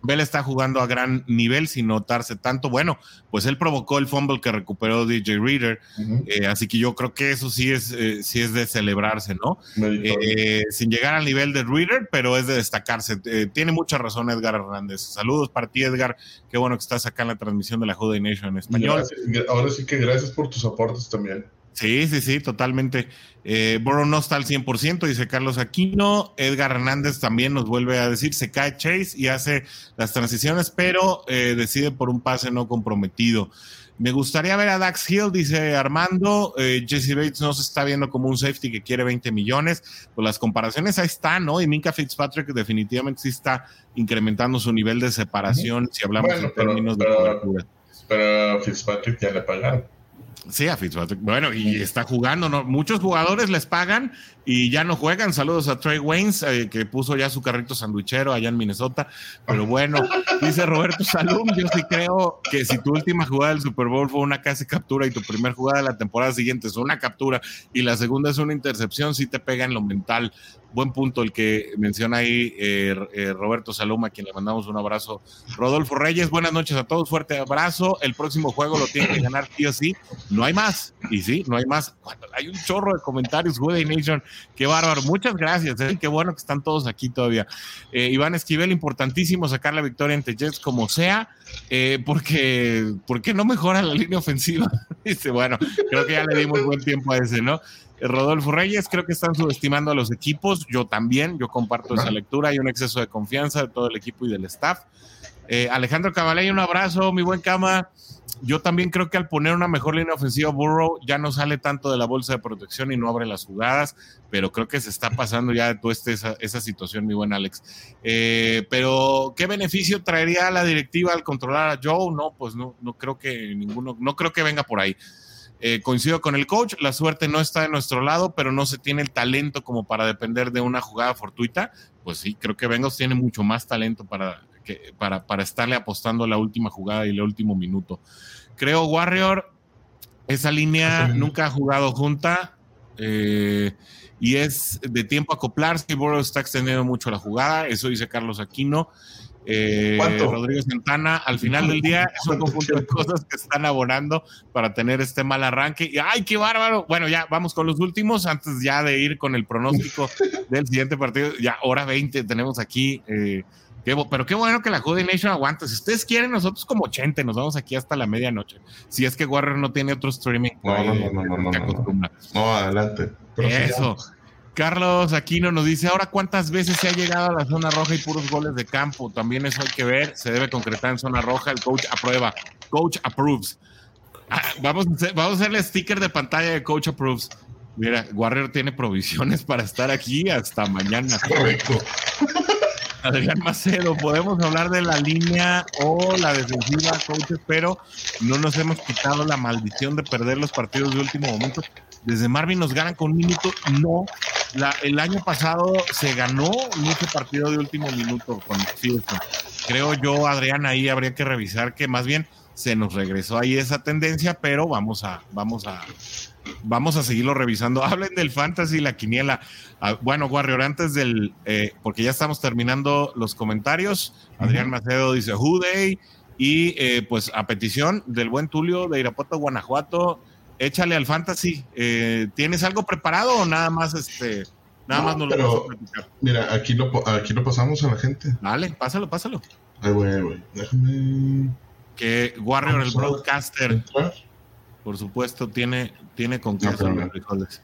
Bell está jugando a gran nivel sin notarse tanto. Bueno, pues él provocó el fumble que recuperó DJ Reader, eh, así que yo creo que eso sí es, eh, sí es de celebrarse, ¿no? Eh, sin llegar al nivel de Reader, pero es de destacarse. tiene mucha razón Edgar Hernández. Saludos para ti, Edgar. Qué bueno que estás acá en la transmisión de la Juda Nation en español. ahora sí que gracias por tus aportes también. Sí, sí, sí, totalmente. Eh, no está al 100%, dice Carlos Aquino. Edgar Hernández también nos vuelve a decir, se cae Chase y hace las transiciones, pero eh, decide por un pase no comprometido. Me gustaría ver a Dax Hill, dice Armando. Eh, Jesse Bates no se está viendo como un safety que quiere 20 millones. Pues las comparaciones ahí están, ¿no? Y Minka Fitzpatrick definitivamente sí está incrementando su nivel de separación, si hablamos en términos de cobertura. Pero Fitzpatrick ya le pagaron. Sí, a Fitzpatrick. Bueno, y está jugando, ¿no? Muchos jugadores les pagan y ya no juegan. Saludos a Trey Waynes, eh, que puso ya su carrito sandwichero allá en Minnesota. Pero bueno, dice Roberto Salum, yo sí creo que si tu última jugada del Super Bowl fue una casi captura y tu primera jugada de la temporada siguiente es una captura y la segunda es una intercepción, sí te pega en lo mental buen punto el que menciona ahí eh, eh, Roberto Saloma, a quien le mandamos un abrazo. Rodolfo Reyes, buenas noches a todos, fuerte abrazo. El próximo juego lo tiene que ganar sí o sí. No hay más. Y sí, no hay más. Hay un chorro de comentarios, Woody Nation. Qué bárbaro. Muchas gracias. ¿eh? Qué bueno que están todos aquí todavía. Iván Esquivel, importantísimo sacar la victoria entre Jets como sea, porque, porque no mejora la línea ofensiva. Dice, bueno, creo que ya le dimos buen tiempo a ese, ¿no? Rodolfo Reyes, creo que están subestimando a los equipos. Yo también, yo comparto esa lectura. Hay un exceso de confianza de todo el equipo y del staff. Eh, Alejandro Cabalay, un abrazo, mi buen cama. Yo también creo que al poner una mejor línea ofensiva, Burrow ya no sale tanto de la bolsa de protección y no abre las jugadas, pero creo que se está pasando ya de toda este, esa, situación, mi buen Alex. Eh, pero, ¿qué beneficio traería la directiva al controlar a Joe? No, pues no, no creo que ninguno, no creo que venga por ahí. Eh, coincido con el coach, la suerte no está de nuestro lado, pero no se tiene el talento como para depender de una jugada fortuita. Pues sí, creo que Bengals tiene mucho más talento para, que, para, para estarle apostando la última jugada y el último minuto. Creo Warrior, esa línea nunca ha jugado junta eh, y es de tiempo acoplarse. Burrow está extendiendo mucho la jugada, eso dice Carlos Aquino. Eh, Rodrigo Santana, al final del día es un conjunto de cosas que están abonando para tener este mal arranque. Y ¡ay, qué bárbaro! Bueno, ya vamos con los últimos, antes ya de ir con el pronóstico del siguiente partido. Ya hora 20 tenemos aquí. Eh, pero qué bueno que la Judy Nation aguanta. Si ustedes quieren, nosotros como 80 nos vamos aquí hasta la medianoche. Si es que Warrior no tiene otro streaming. No, no, no, no, no, no, no, adelante. Eso. Carlos Aquino nos dice, ahora cuántas veces se ha llegado a la zona roja y puros goles de campo. También eso hay que ver, se debe concretar en zona roja, el coach aprueba, coach approves. Ah, vamos, a hacer, vamos a hacerle sticker de pantalla de coach approves. Mira, Warrior tiene provisiones para estar aquí hasta mañana. Correcto. Adrián Macedo, podemos hablar de la línea o la defensiva, coach, pero no nos hemos quitado la maldición de perder los partidos de último momento. Desde Marvin nos ganan con un minuto, no, el año pasado se ganó mucho partido de último minuto con Creo yo, Adrián, ahí habría que revisar que más bien se nos regresó ahí esa tendencia, pero vamos a, vamos a, vamos a seguirlo revisando. Hablen del fantasy, la quiniela. Ah, bueno, Warrior, antes del, eh, porque ya estamos terminando los comentarios. Adrián Macedo dice Who y eh, pues a petición del buen Tulio de Irapuato, Guanajuato, échale al fantasy. Eh, ¿Tienes algo preparado o nada más este? Nada más no lo Mira, aquí lo, aquí lo pasamos a la gente. Dale, pásalo, pásalo. Ay, güey, güey. Déjame. Que Warrior, el broadcaster, por supuesto, tiene, tiene con queso no, los frijoles.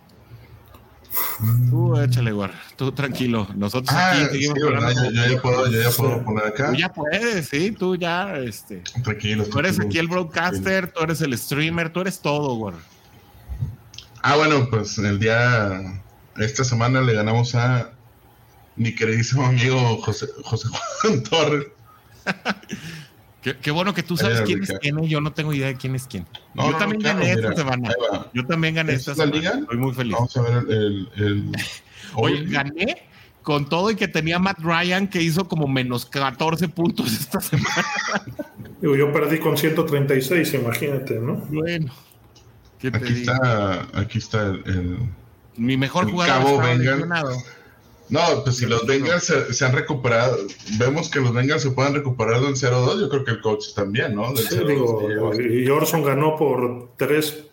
Tú échale, Warrior. Tú tranquilo. Nosotros ah, aquí seguimos sí, yo, ya puedo, yo ya puedo poner acá. Tú ya puedes, sí, tú ya, este. Tranquilo. Tú eres aquí el broadcaster, tú eres el streamer, tú eres todo, Warrior. Ah, bueno, pues el día. Esta semana le ganamos a mi queridísimo amigo José, José Juan Torres. Qué, bueno que tú sabes quién es quién, ¿eh? yo no tengo idea de quién es quién. yo también gané esta semana. Yo también gané esta semana. Estoy muy feliz. Vamos a ver el. el, Oye, gané con todo y que tenía Matt Ryan que hizo como menos 14 puntos esta semana. yo perdí con 136, imagínate, ¿no? Bueno. aquí, está, aquí está el, Mi mejor jugador Cabo No, pues si los Bengals se, han recuperado, vemos que los Bengals se puedan recuperar del 0-2, yo creo que el coach también, ¿no? Del sí, digo, y Orson ganó por tres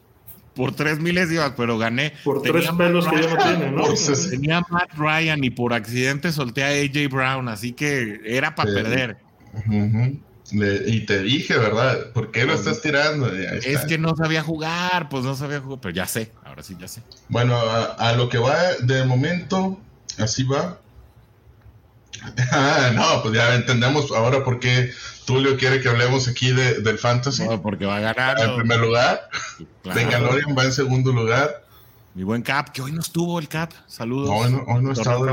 por tres milésimas, pero gané. Por tres pelos que ya no tiene, ¿no? tenía Matt Ryan y por accidente solté a AJ Brown, así que era para perder. y te dije, ¿verdad? ¿Por qué lo estás tirando? Es que no sabía jugar, pues no sabía jugar, pero ya sé, ahora sí ya sé. Bueno, a lo que va de momento, Así va. Ah, no, pues ya entendemos ahora por qué Tulio quiere que hablemos aquí de, del Fantasy. porque va a ganar. En primer lugar. Venga, Lorian va en segundo lugar. Mi buen Cap, que hoy no estuvo el Cap. Saludos. hoy no, hoy no ha estado.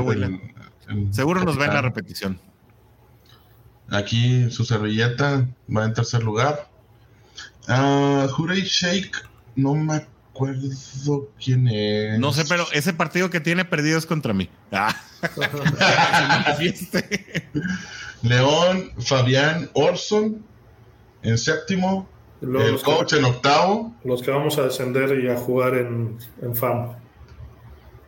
Seguro nos va en la repetición. Aquí su servilleta va en tercer lugar. Uh, Shake, no me acuerdo quién es. No sé, pero ese partido que tiene perdido es contra mí. Ah. León, Fabián, Orson en séptimo. el coach en octavo. Los que vamos a descender y a jugar en, en FAM.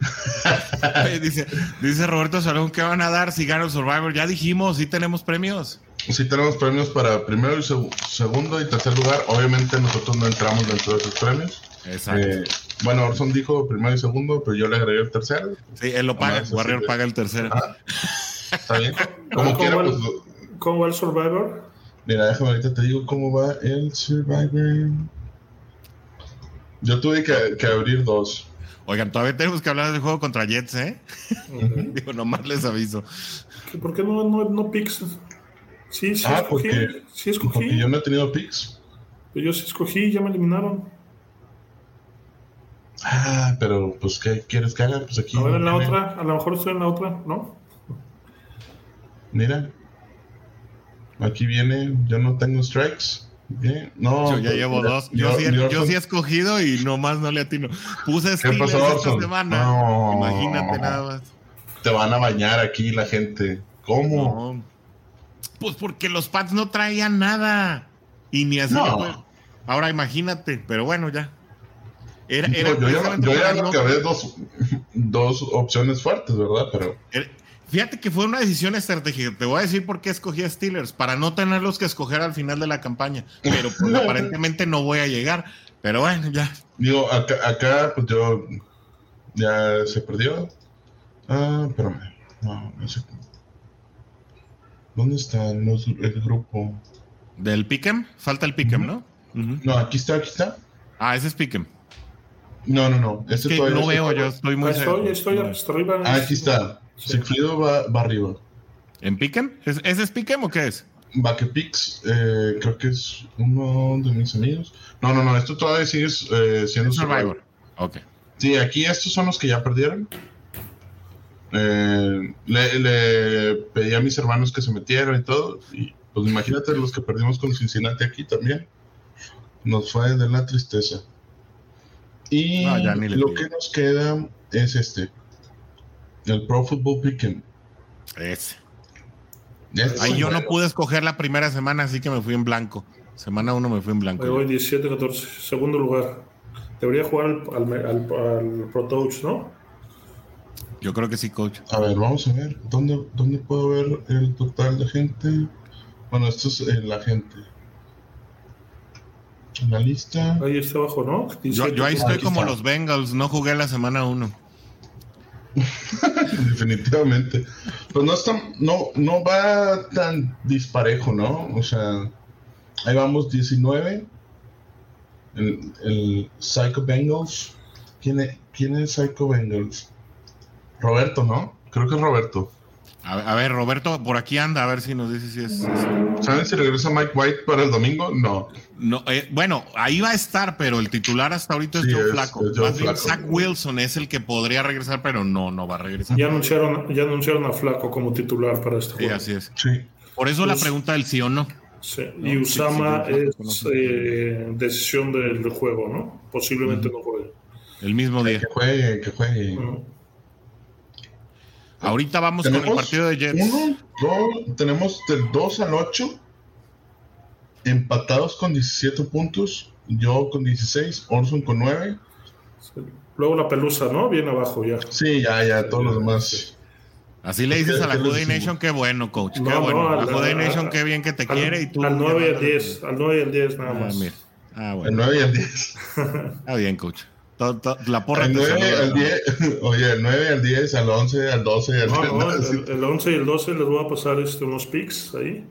dice, dice Roberto Salón, ¿qué van a dar si gana el Survivor? Ya dijimos, sí tenemos premios. Sí tenemos premios para primero y segundo y tercer lugar. Obviamente nosotros no entramos dentro de esos premios. Exacto. Eh, bueno, Orson dijo primero y segundo, pero yo le agregué el tercero. Sí, él lo paga, Warrior paga el tercero. Está bien. Como quiera, pues, ¿Cómo va el Survivor? Mira, déjame ahorita te digo cómo va el Survivor. Yo tuve que, abrir dos. Oigan, todavía tenemos que hablar del juego contra Jets, ¿eh? Digo, nomás les aviso. ¿Por qué no, no, no picks? Sí, sí ah, escogí. Porque, sí escogí. Porque yo no he tenido picks. Pero yo sí escogí y ya me eliminaron. Ah, pero pues, ¿qué quieres que haga? Pues aquí. A ver, en la otra, a lo mejor estoy en la otra, ¿no? Mira. Aquí viene, yo no tengo strikes. No, yo ya pues, llevo dos. Yo, sí, yo, sí, he escogido y nomás no le atino. Puse Steelers esta semana. Imagínate nada más. Te van a bañar aquí la gente. ¿Cómo? Pues porque los Pats no traían nada. Y ni así. Ahora imagínate, pero bueno, ya yo ya, yo acabé dos, dos opciones fuertes, ¿verdad? Pero... Fíjate que fue una decisión estratégica. Te voy a decir por qué escogí a Steelers, para no tenerlos que escoger al final de la campaña. Pero pues, aparentemente no voy a llegar. Pero bueno, ya. Digo, acá, acá pues yo ya se perdió. Ah, espérame. No, no sé. ¿Dónde está el, grupo? ¿Del Pick'em? Falta el Pick'em, ¿no? No, aquí está, aquí está. Ah, ese es Pick'em. No, no, no. Este es que no veo, yo estoy muy. Estoy, estoy, estoy, ah, aquí está. Sí. va, va, arriba. ¿En Pick'em? ¿Ese es Pick'em o qué es? Backepix, eh, creo que es uno de mis amigos. No, no, no, esto todavía sigue eh, siendo Survivor. Ok. Sí, aquí estos son los que ya perdieron. Eh, le, le, pedí a mis hermanos que se metieran y todo. Y pues imagínate los que perdimos con Cincinnati aquí también. Nos fue de la tristeza. Y lo que nos queda es este. El Pro Football Pick'em. Ese. Ahí yo no pude escoger la primera semana, así que me fui en blanco. Semana 1 me fui en blanco. voy 17, 14, segundo lugar. Debería jugar al, Pro Touch, ¿no? Yo creo que sí, coach. A ver, vamos a ver. ¿Dónde, dónde puedo ver el total de gente? Bueno, esto es la gente la lista. Ahí está abajo, ¿no? Yo, ahí estoy como los Bengals, no jugué la semana 1. Definitivamente. Pues no, está, no, no va tan disparejo, ¿no? O sea, ahí vamos 19. El, el Psycho Bengals. ¿Quién es, ¿Quién es Psycho Bengals? Roberto, ¿no? Creo que es Roberto. A, ver, Roberto, por aquí anda, a ver si nos dice si es. ¿Saben si regresa Mike White para el domingo? No. no eh, bueno, ahí va a estar, pero el titular hasta ahorita es Joe Flaco. Más bien, Zach Wilson es el que podría regresar, pero no, no va a regresar. Ya anunciaron, ya anunciaron a Flaco como titular para este juego. Sí, así es. Sí. Por eso la pregunta del sí o no. Sí. y Usama es eh, decisión del juego, ¿no? Posiblemente no juegue. El mismo día. Que juegue, que juegue. Ahorita vamos con el partido de Jets. Uno, dos, tenemos del 2 al 8 empatados con 17 puntos. Yo con 16, Orson con 9. Luego la pelusa, ¿no? Bien abajo ya. Sí, ya, ya, todos los demás. Así le dices a la Juday Nation, qué bueno, coach. Qué bueno. la Juday Nation, qué bien que te quiere. Y tú al 9 y al 10. Al 9 y al 10, nada ah, más. Ah, bueno. El 9 y al 10. Está bien, coach. La porra el 9 al 10, oye, el 9 al 10, al 11, al 12, al no, no, el, el, 11 y el 12 les voy a pasar este, unos picks ahí.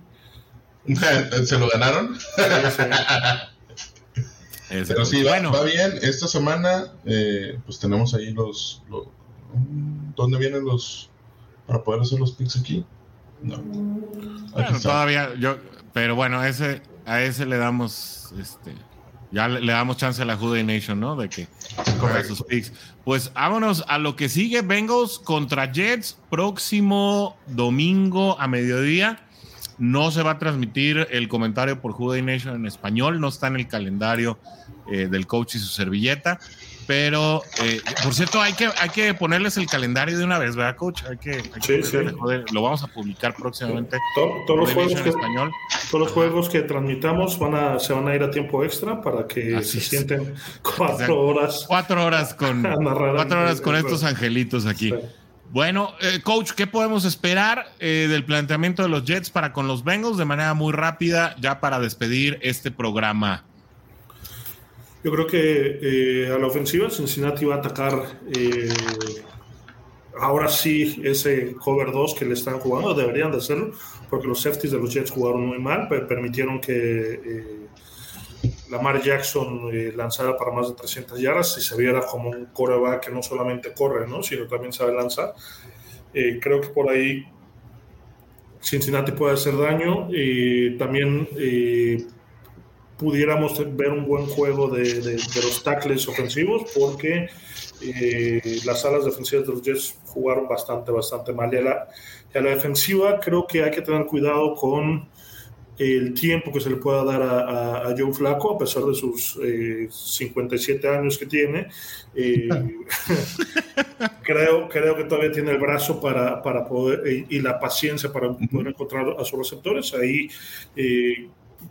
¿Se lo ganaron? Pero sí, va, va, bien. Esta semana, eh, pues tenemos ahí los, los, ¿Dónde vienen los. para poder hacer los picks aquí? No. Bueno, todavía. yo Pero bueno, ese, a ese le damos. este Ya le, damos chance a la Juday Nation, ¿no? De que corra sus picks. Pues vámonos a lo que sigue: Bengals contra Jets, próximo domingo a mediodía. No se va a transmitir el comentario por Juday Nation en español, no está en el calendario eh, del coach y su servilleta. Pero, eh, por cierto, hay que, hay que ponerles el calendario de una vez, ¿verdad, coach? Hay que, sí, sí. lo vamos a publicar próximamente. todos, los juegos que, español. todos los juegos que transmitamos van a, se van a ir a tiempo extra para que se sienten cuatro horas. Cuatro horas con, cuatro horas con estos angelitos aquí. Bueno, eh, coach, ¿qué podemos esperar del planteamiento de los Jets para con los Bengals de manera muy rápida, ya para despedir este programa? Yo creo que eh, a la ofensiva Cincinnati va a atacar eh, ahora sí ese cover 2 que le están jugando, deberían de hacerlo, porque los safeties de los Jets jugaron muy mal, pero permitieron que eh, Lamar Jackson lanzara para más de 300 yardas y se viera como un coreback que no solamente corre, ¿no? sino también sabe lanzar. creo que por ahí Cincinnati puede hacer daño y también pudiéramos ver un buen juego de, de, los tackles ofensivos porque eh, las alas defensivas de los Jets jugaron bastante, bastante mal. Y a, la, a la, defensiva creo que hay que tener cuidado con el tiempo que se le pueda dar a, a, Joe Flaco, a pesar de sus 57 eh, años que tiene. Eh, creo, creo que todavía tiene el brazo para, para poder y, la paciencia para poder encontrar a sus receptores. Ahí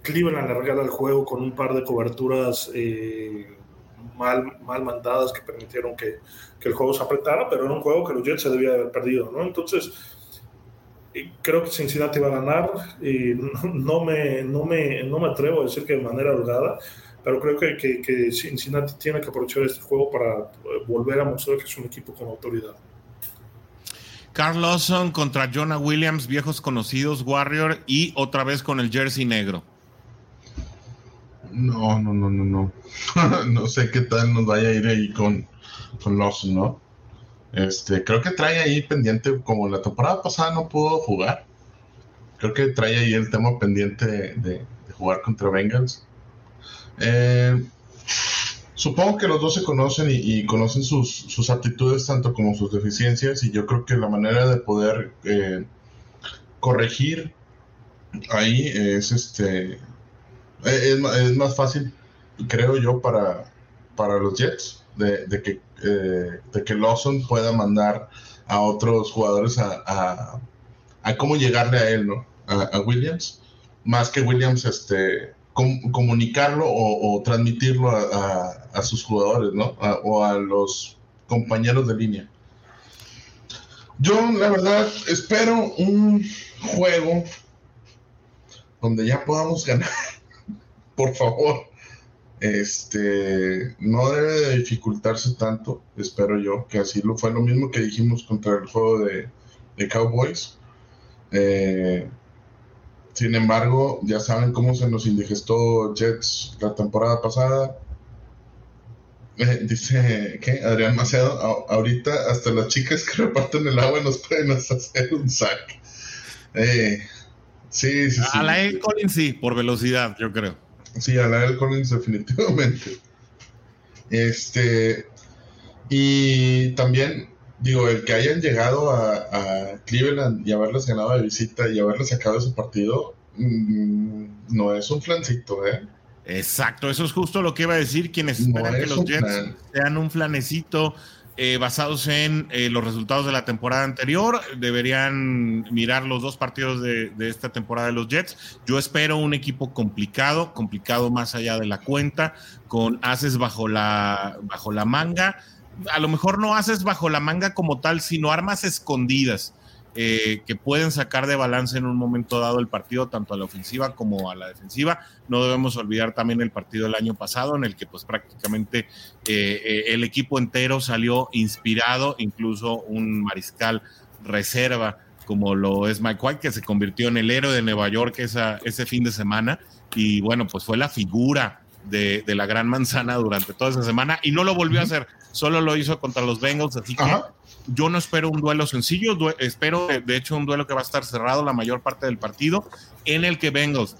Cleveland le regala el juego con un par de coberturas eh, mal, mal mandadas que permitieron que, que, el juego se apretara, pero era un juego que los Jets se debía haber perdido, ¿no? Entonces, creo que Cincinnati va a ganar y no me, no me, no me atrevo a decir que de manera holgada, pero creo que, que, que, Cincinnati tiene que aprovechar este juego para eh, volver a mostrar que es un equipo con autoridad. Carl Lawson contra Jonah Williams, viejos conocidos, Warrior, y otra vez con el jersey negro. No, no, no, no, no. no sé qué tal nos vaya a ir ahí con, con los, ¿no? Este, creo que trae ahí pendiente, como la temporada pasada no pudo jugar. Creo que trae ahí el tema pendiente de, jugar contra Bengals. Eh, supongo que los dos se conocen y, conocen sus, sus, aptitudes tanto como sus deficiencias y yo creo que la manera de poder eh, corregir ahí es este eh, es, más fácil, creo yo, para, para los Jets de, que, eh, de que Lawson pueda mandar a otros jugadores a, a, cómo llegarle a él, ¿no? A, Williams, más que Williams este, comunicarlo o, transmitirlo a, sus jugadores, ¿no? o a los compañeros de línea. Yo, la verdad, espero un juego donde ya podamos ganar por favor. Este no debe de dificultarse tanto, espero yo, que así lo fue lo mismo que dijimos contra el juego de, Cowboys. Eh, sin embargo, ya saben cómo se nos indigestó Jets la temporada pasada. Dice que Adrián Macedo, ahorita hasta las chicas que reparten el agua nos pueden hacer un sack. Eh, sí, sí, sí. A la E. Collins sí, por velocidad, yo creo. Sí, a la Collins definitivamente. Este, y también, digo, el que hayan llegado a, Cleveland y haberles ganado de visita y haberles sacado ese partido, mm, no es un flancito, ¿eh? Exacto, eso es justo lo que iba a decir. Quienes esperan que los Jets sean un flanecito eh, basados en eh, los resultados de la temporada anterior. Deberían mirar los dos partidos de, esta temporada de los Jets. Yo espero un equipo complicado, complicado más allá de la cuenta, con haces bajo la, bajo la manga. A lo mejor no haces bajo la manga como tal, sino armas escondidas. Eh, que pueden sacar de balance en un momento dado el partido, tanto a la ofensiva como a la defensiva. No debemos olvidar también el partido del año pasado, en el que pues prácticamente eh, el equipo entero salió inspirado, incluso un mariscal reserva como lo es Mike White, que se convirtió en el héroe de Nueva York esa, ese fin de semana. Y bueno, pues fue la figura de, la gran manzana durante toda esa semana y no lo volvió a hacer, solo lo hizo contra los Bengals. Así que yo no espero un duelo sencillo, espero de hecho un duelo que va a estar cerrado la mayor parte del partido, en el que Bengals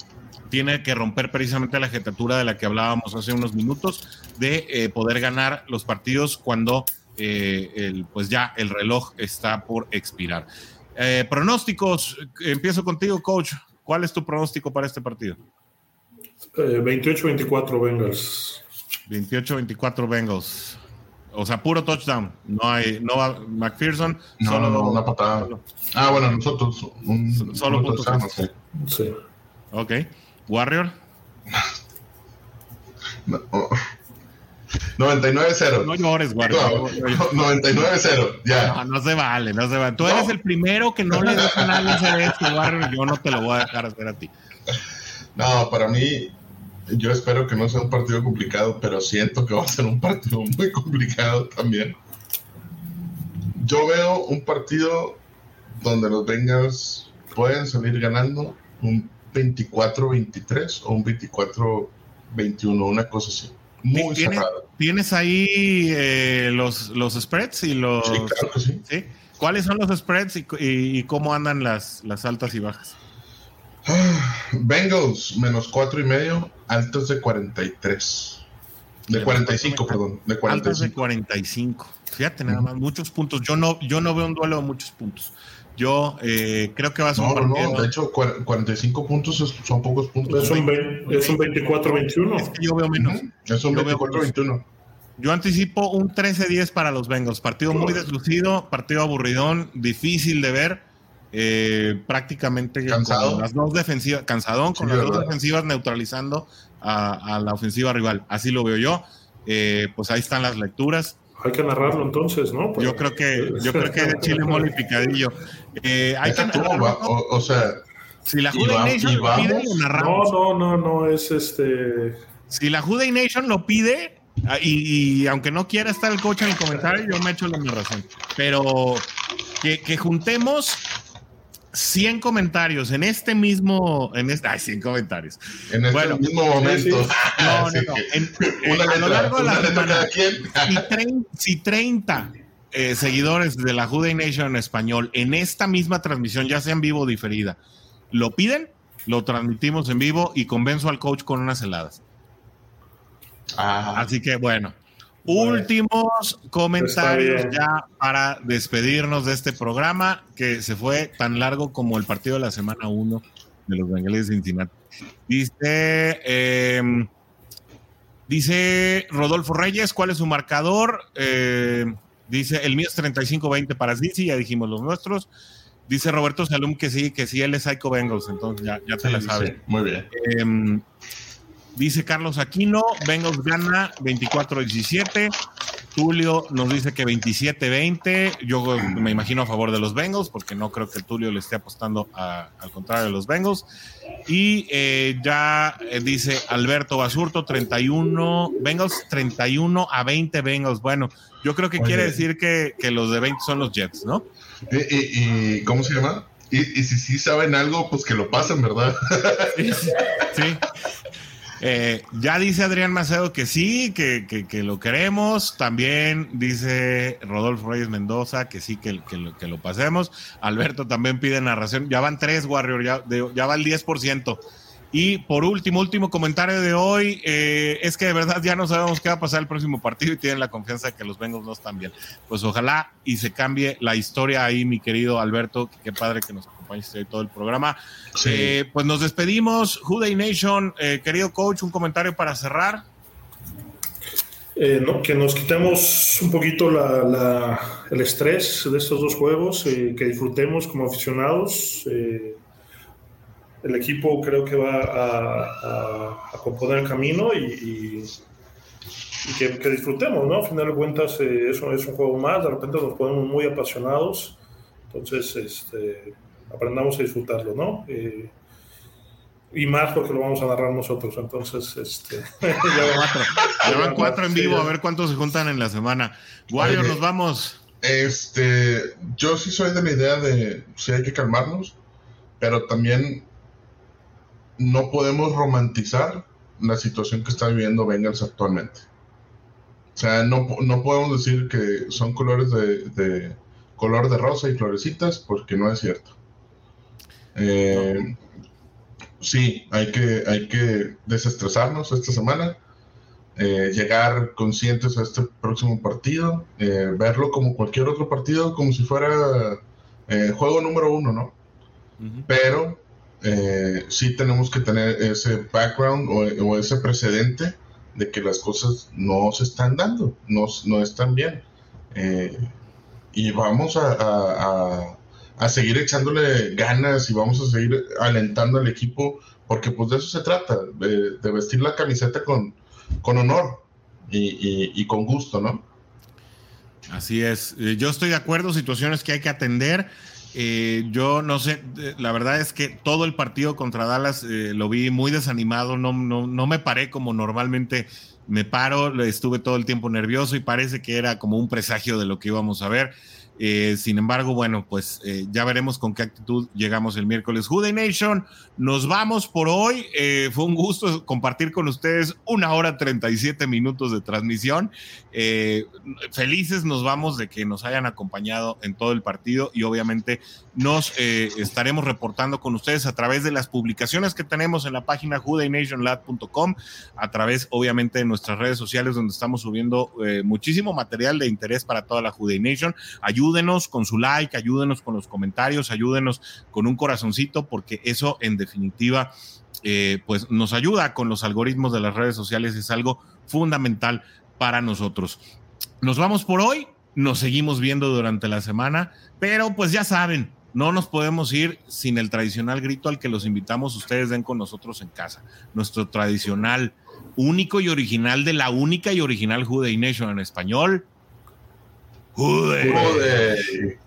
tiene que romper precisamente la jetatura de la que hablábamos hace unos minutos, de eh, poder ganar los partidos cuando eh, el, pues ya el reloj está por expirar. Eh, pronósticos, empiezo contigo, coach. ¿Cuál es tu pronóstico para este partido? 28-24 eh, Bengals. 28-24 Bengals. O sea, puro touchdown. No hay, no va McPherson. No, solo no, una patada. Ah, bueno, nosotros. Un, solo puntos. Sí. sí. Ok. Warrior. No. 99-0. No llores, guardia. 99-0, ya. No, no se vale, no se vale. Tú eres el primero que no le deja a nadie hacer esto, Warrior. Yo no te lo voy a dejar hacer a ti. No, para mí, yo espero que no sea un partido complicado, pero siento que va a ser un partido muy complicado también. Yo veo un partido donde los Bengals pueden salir ganando un 24-23 o un 24-21, una cosa así. Muy ¿Tienes, ¿Tienes ahí eh, los, los spreads y los. Sí, claro que sí. ¿Cuáles son los spreads y, cómo andan las, las altas y bajas? Bengals menos cuatro y medio, altos de 43. De 45, perdón. De 45. Altos de 45. Fíjate, nada más, muchos puntos. Yo no, yo no veo un duelo de muchos puntos. Yo eh, creo que va a ser no, un partido. No, de hecho, 45 puntos son pocos puntos. Es un, 24-21. Es que yo veo menos. Es un 24-21. Yo anticipo un 13-10 para los Bengals. Partido muy deslucido, partido aburridón, difícil de ver. Eh, prácticamente ¿Cansado? con las dos defensivas, cansadón, con las dos defensivas neutralizando a, la ofensiva rival. Así lo veo yo. Eh, pues ahí están las lecturas. Hay que narrarlo entonces, ¿no? yo creo que, yo creo que chile mole y picadillo. Eh, hay que o, sea, si la Juday Nation lo pide, lo narramos. No, no, no, no, es este. Si la Juday Nation lo pide, ah, y, aunque no quiera estar el coach en el comentario, yo me echo la narración. Pero que, que juntemos 100 comentarios en este mismo, en este, ay, 100 comentarios. En este mismo momento. No, no, no. En, a lo largo de la semana, si, 30, eh, seguidores de la Juday Nation en español en esta misma transmisión, ya sea en vivo o diferida, lo piden, lo transmitimos en vivo y convenzo al coach con unas heladas. Ah. Así que bueno, Últimos comentarios ya para despedirnos de este programa que se fue tan largo como el partido de la semana 1 de los Bengals de Cincinnati. Dice, em, dice Rodolfo Reyes, ¿cuál es su marcador? Eh, dice, el mío es 35-20 para Zizi, ya dijimos los nuestros. Dice Roberto Salum que sí, que sí, él es Psycho Bengals, entonces ya, ya te la sabe. muy bien. Em, Dice Carlos Aquino, Bengals gana 24-17. Tulio nos dice que 27-20. Yo me imagino a favor de los Bengals, porque no creo que el Tulio le esté apostando al contrario de los Bengals. Y eh, ya eh, dice Alberto Basurto, 31 Bengals, 31 a 20 Bengals. Bueno, yo creo que quiere decir que, los de 20 son los Jets, ¿no? ¿Y, cómo se llama? Y, y, si sí saben algo, pues que lo pasen, ¿verdad? sí. Eh, ya dice Adrián Macedo que sí, que, lo queremos. También dice Rodolfo Reyes Mendoza que sí, que, que, lo, pasemos. Alberto también pide narración. Ya van tres, Warrior, ya, ya va el 10%. Y por último, último comentario de hoy, eh, es que de verdad ya no sabemos qué va a pasar el próximo partido y tienen la confianza de que los Bengals no están bien. Pues ojalá y se cambie la historia ahí, mi querido Alberto, qué padre que nos acompañes hoy todo el programa. Eh, pues nos despedimos, Juday Nation, eh, querido coach, un comentario para cerrar. que nos quitemos un poquito el estrés de estos dos juegos, que disfrutemos como aficionados el equipo creo que va a, componer el camino y, que, disfrutemos, ¿no? A final de cuentas, eh, eso es un juego más, de repente nos ponemos muy apasionados Entonces, este, aprendamos a disfrutarlo, ¿no? Eh, y más porque lo vamos a narrar nosotros. Entonces, este. ya van cuatro. en vivo, a ver cuántos se juntan en la semana. Wario, nos vamos. Este, yo sí soy de la idea de si hay que calmarnos, pero también no podemos romantizar la situación que está viviendo Bengals actualmente. O sea, no, no podemos decir que son colores de, color de rosa y florecitas porque no es cierto. Eh, sí, hay que, hay que desestresarnos esta semana, eh, llegar conscientes a este próximo partido, eh, verlo como cualquier otro partido, como si fuera juego número uno, ¿no? Pero sí tenemos que tener ese background o, ese precedente de que las cosas no se están dando, no, no están bien. y vamos a a seguir echándole ganas y vamos a seguir alentando al equipo, porque pues de eso se trata, de, vestir la camiseta con, con honor y, con gusto, ¿no? Así es, eh, yo estoy de acuerdo, situaciones que hay que atender. Eh, yo no sé, eh, la verdad es que todo el partido contra Dallas lo vi muy desanimado, no, no, no me paré como normalmente me paro, estuve todo el tiempo nervioso y parece que era como un presagio de lo que íbamos a ver. Eh, sin embargo, bueno, pues eh, ya veremos con qué actitud llegamos el miércoles. Jude Nation, nos vamos por hoy. Eh, fue un gusto compartir con ustedes una hora 37 minutos de transmisión. felices nos vamos de que nos hayan acompañado en todo el partido y obviamente nos estaremos reportando con ustedes a través de las publicaciones que tenemos en la página judenationlab.com, a través obviamente de nuestras redes sociales donde estamos subiendo muchísimo material de interés para toda la Jude Nation. Ayúdenos ayúdenos con su like, ayúdenos con los comentarios, ayúdenos con un corazoncito, porque eso en definitiva eh, pues nos ayuda con los algoritmos de las redes sociales, es algo fundamental para nosotros. Nos vamos por hoy, nos seguimos viendo durante la semana, pero pues ya saben, no nos podemos ir sin el tradicional grito al que los invitamos ustedes den con nosotros en casa. Nuestro tradicional, único y original de la única y original Juday Nation en español. Jude.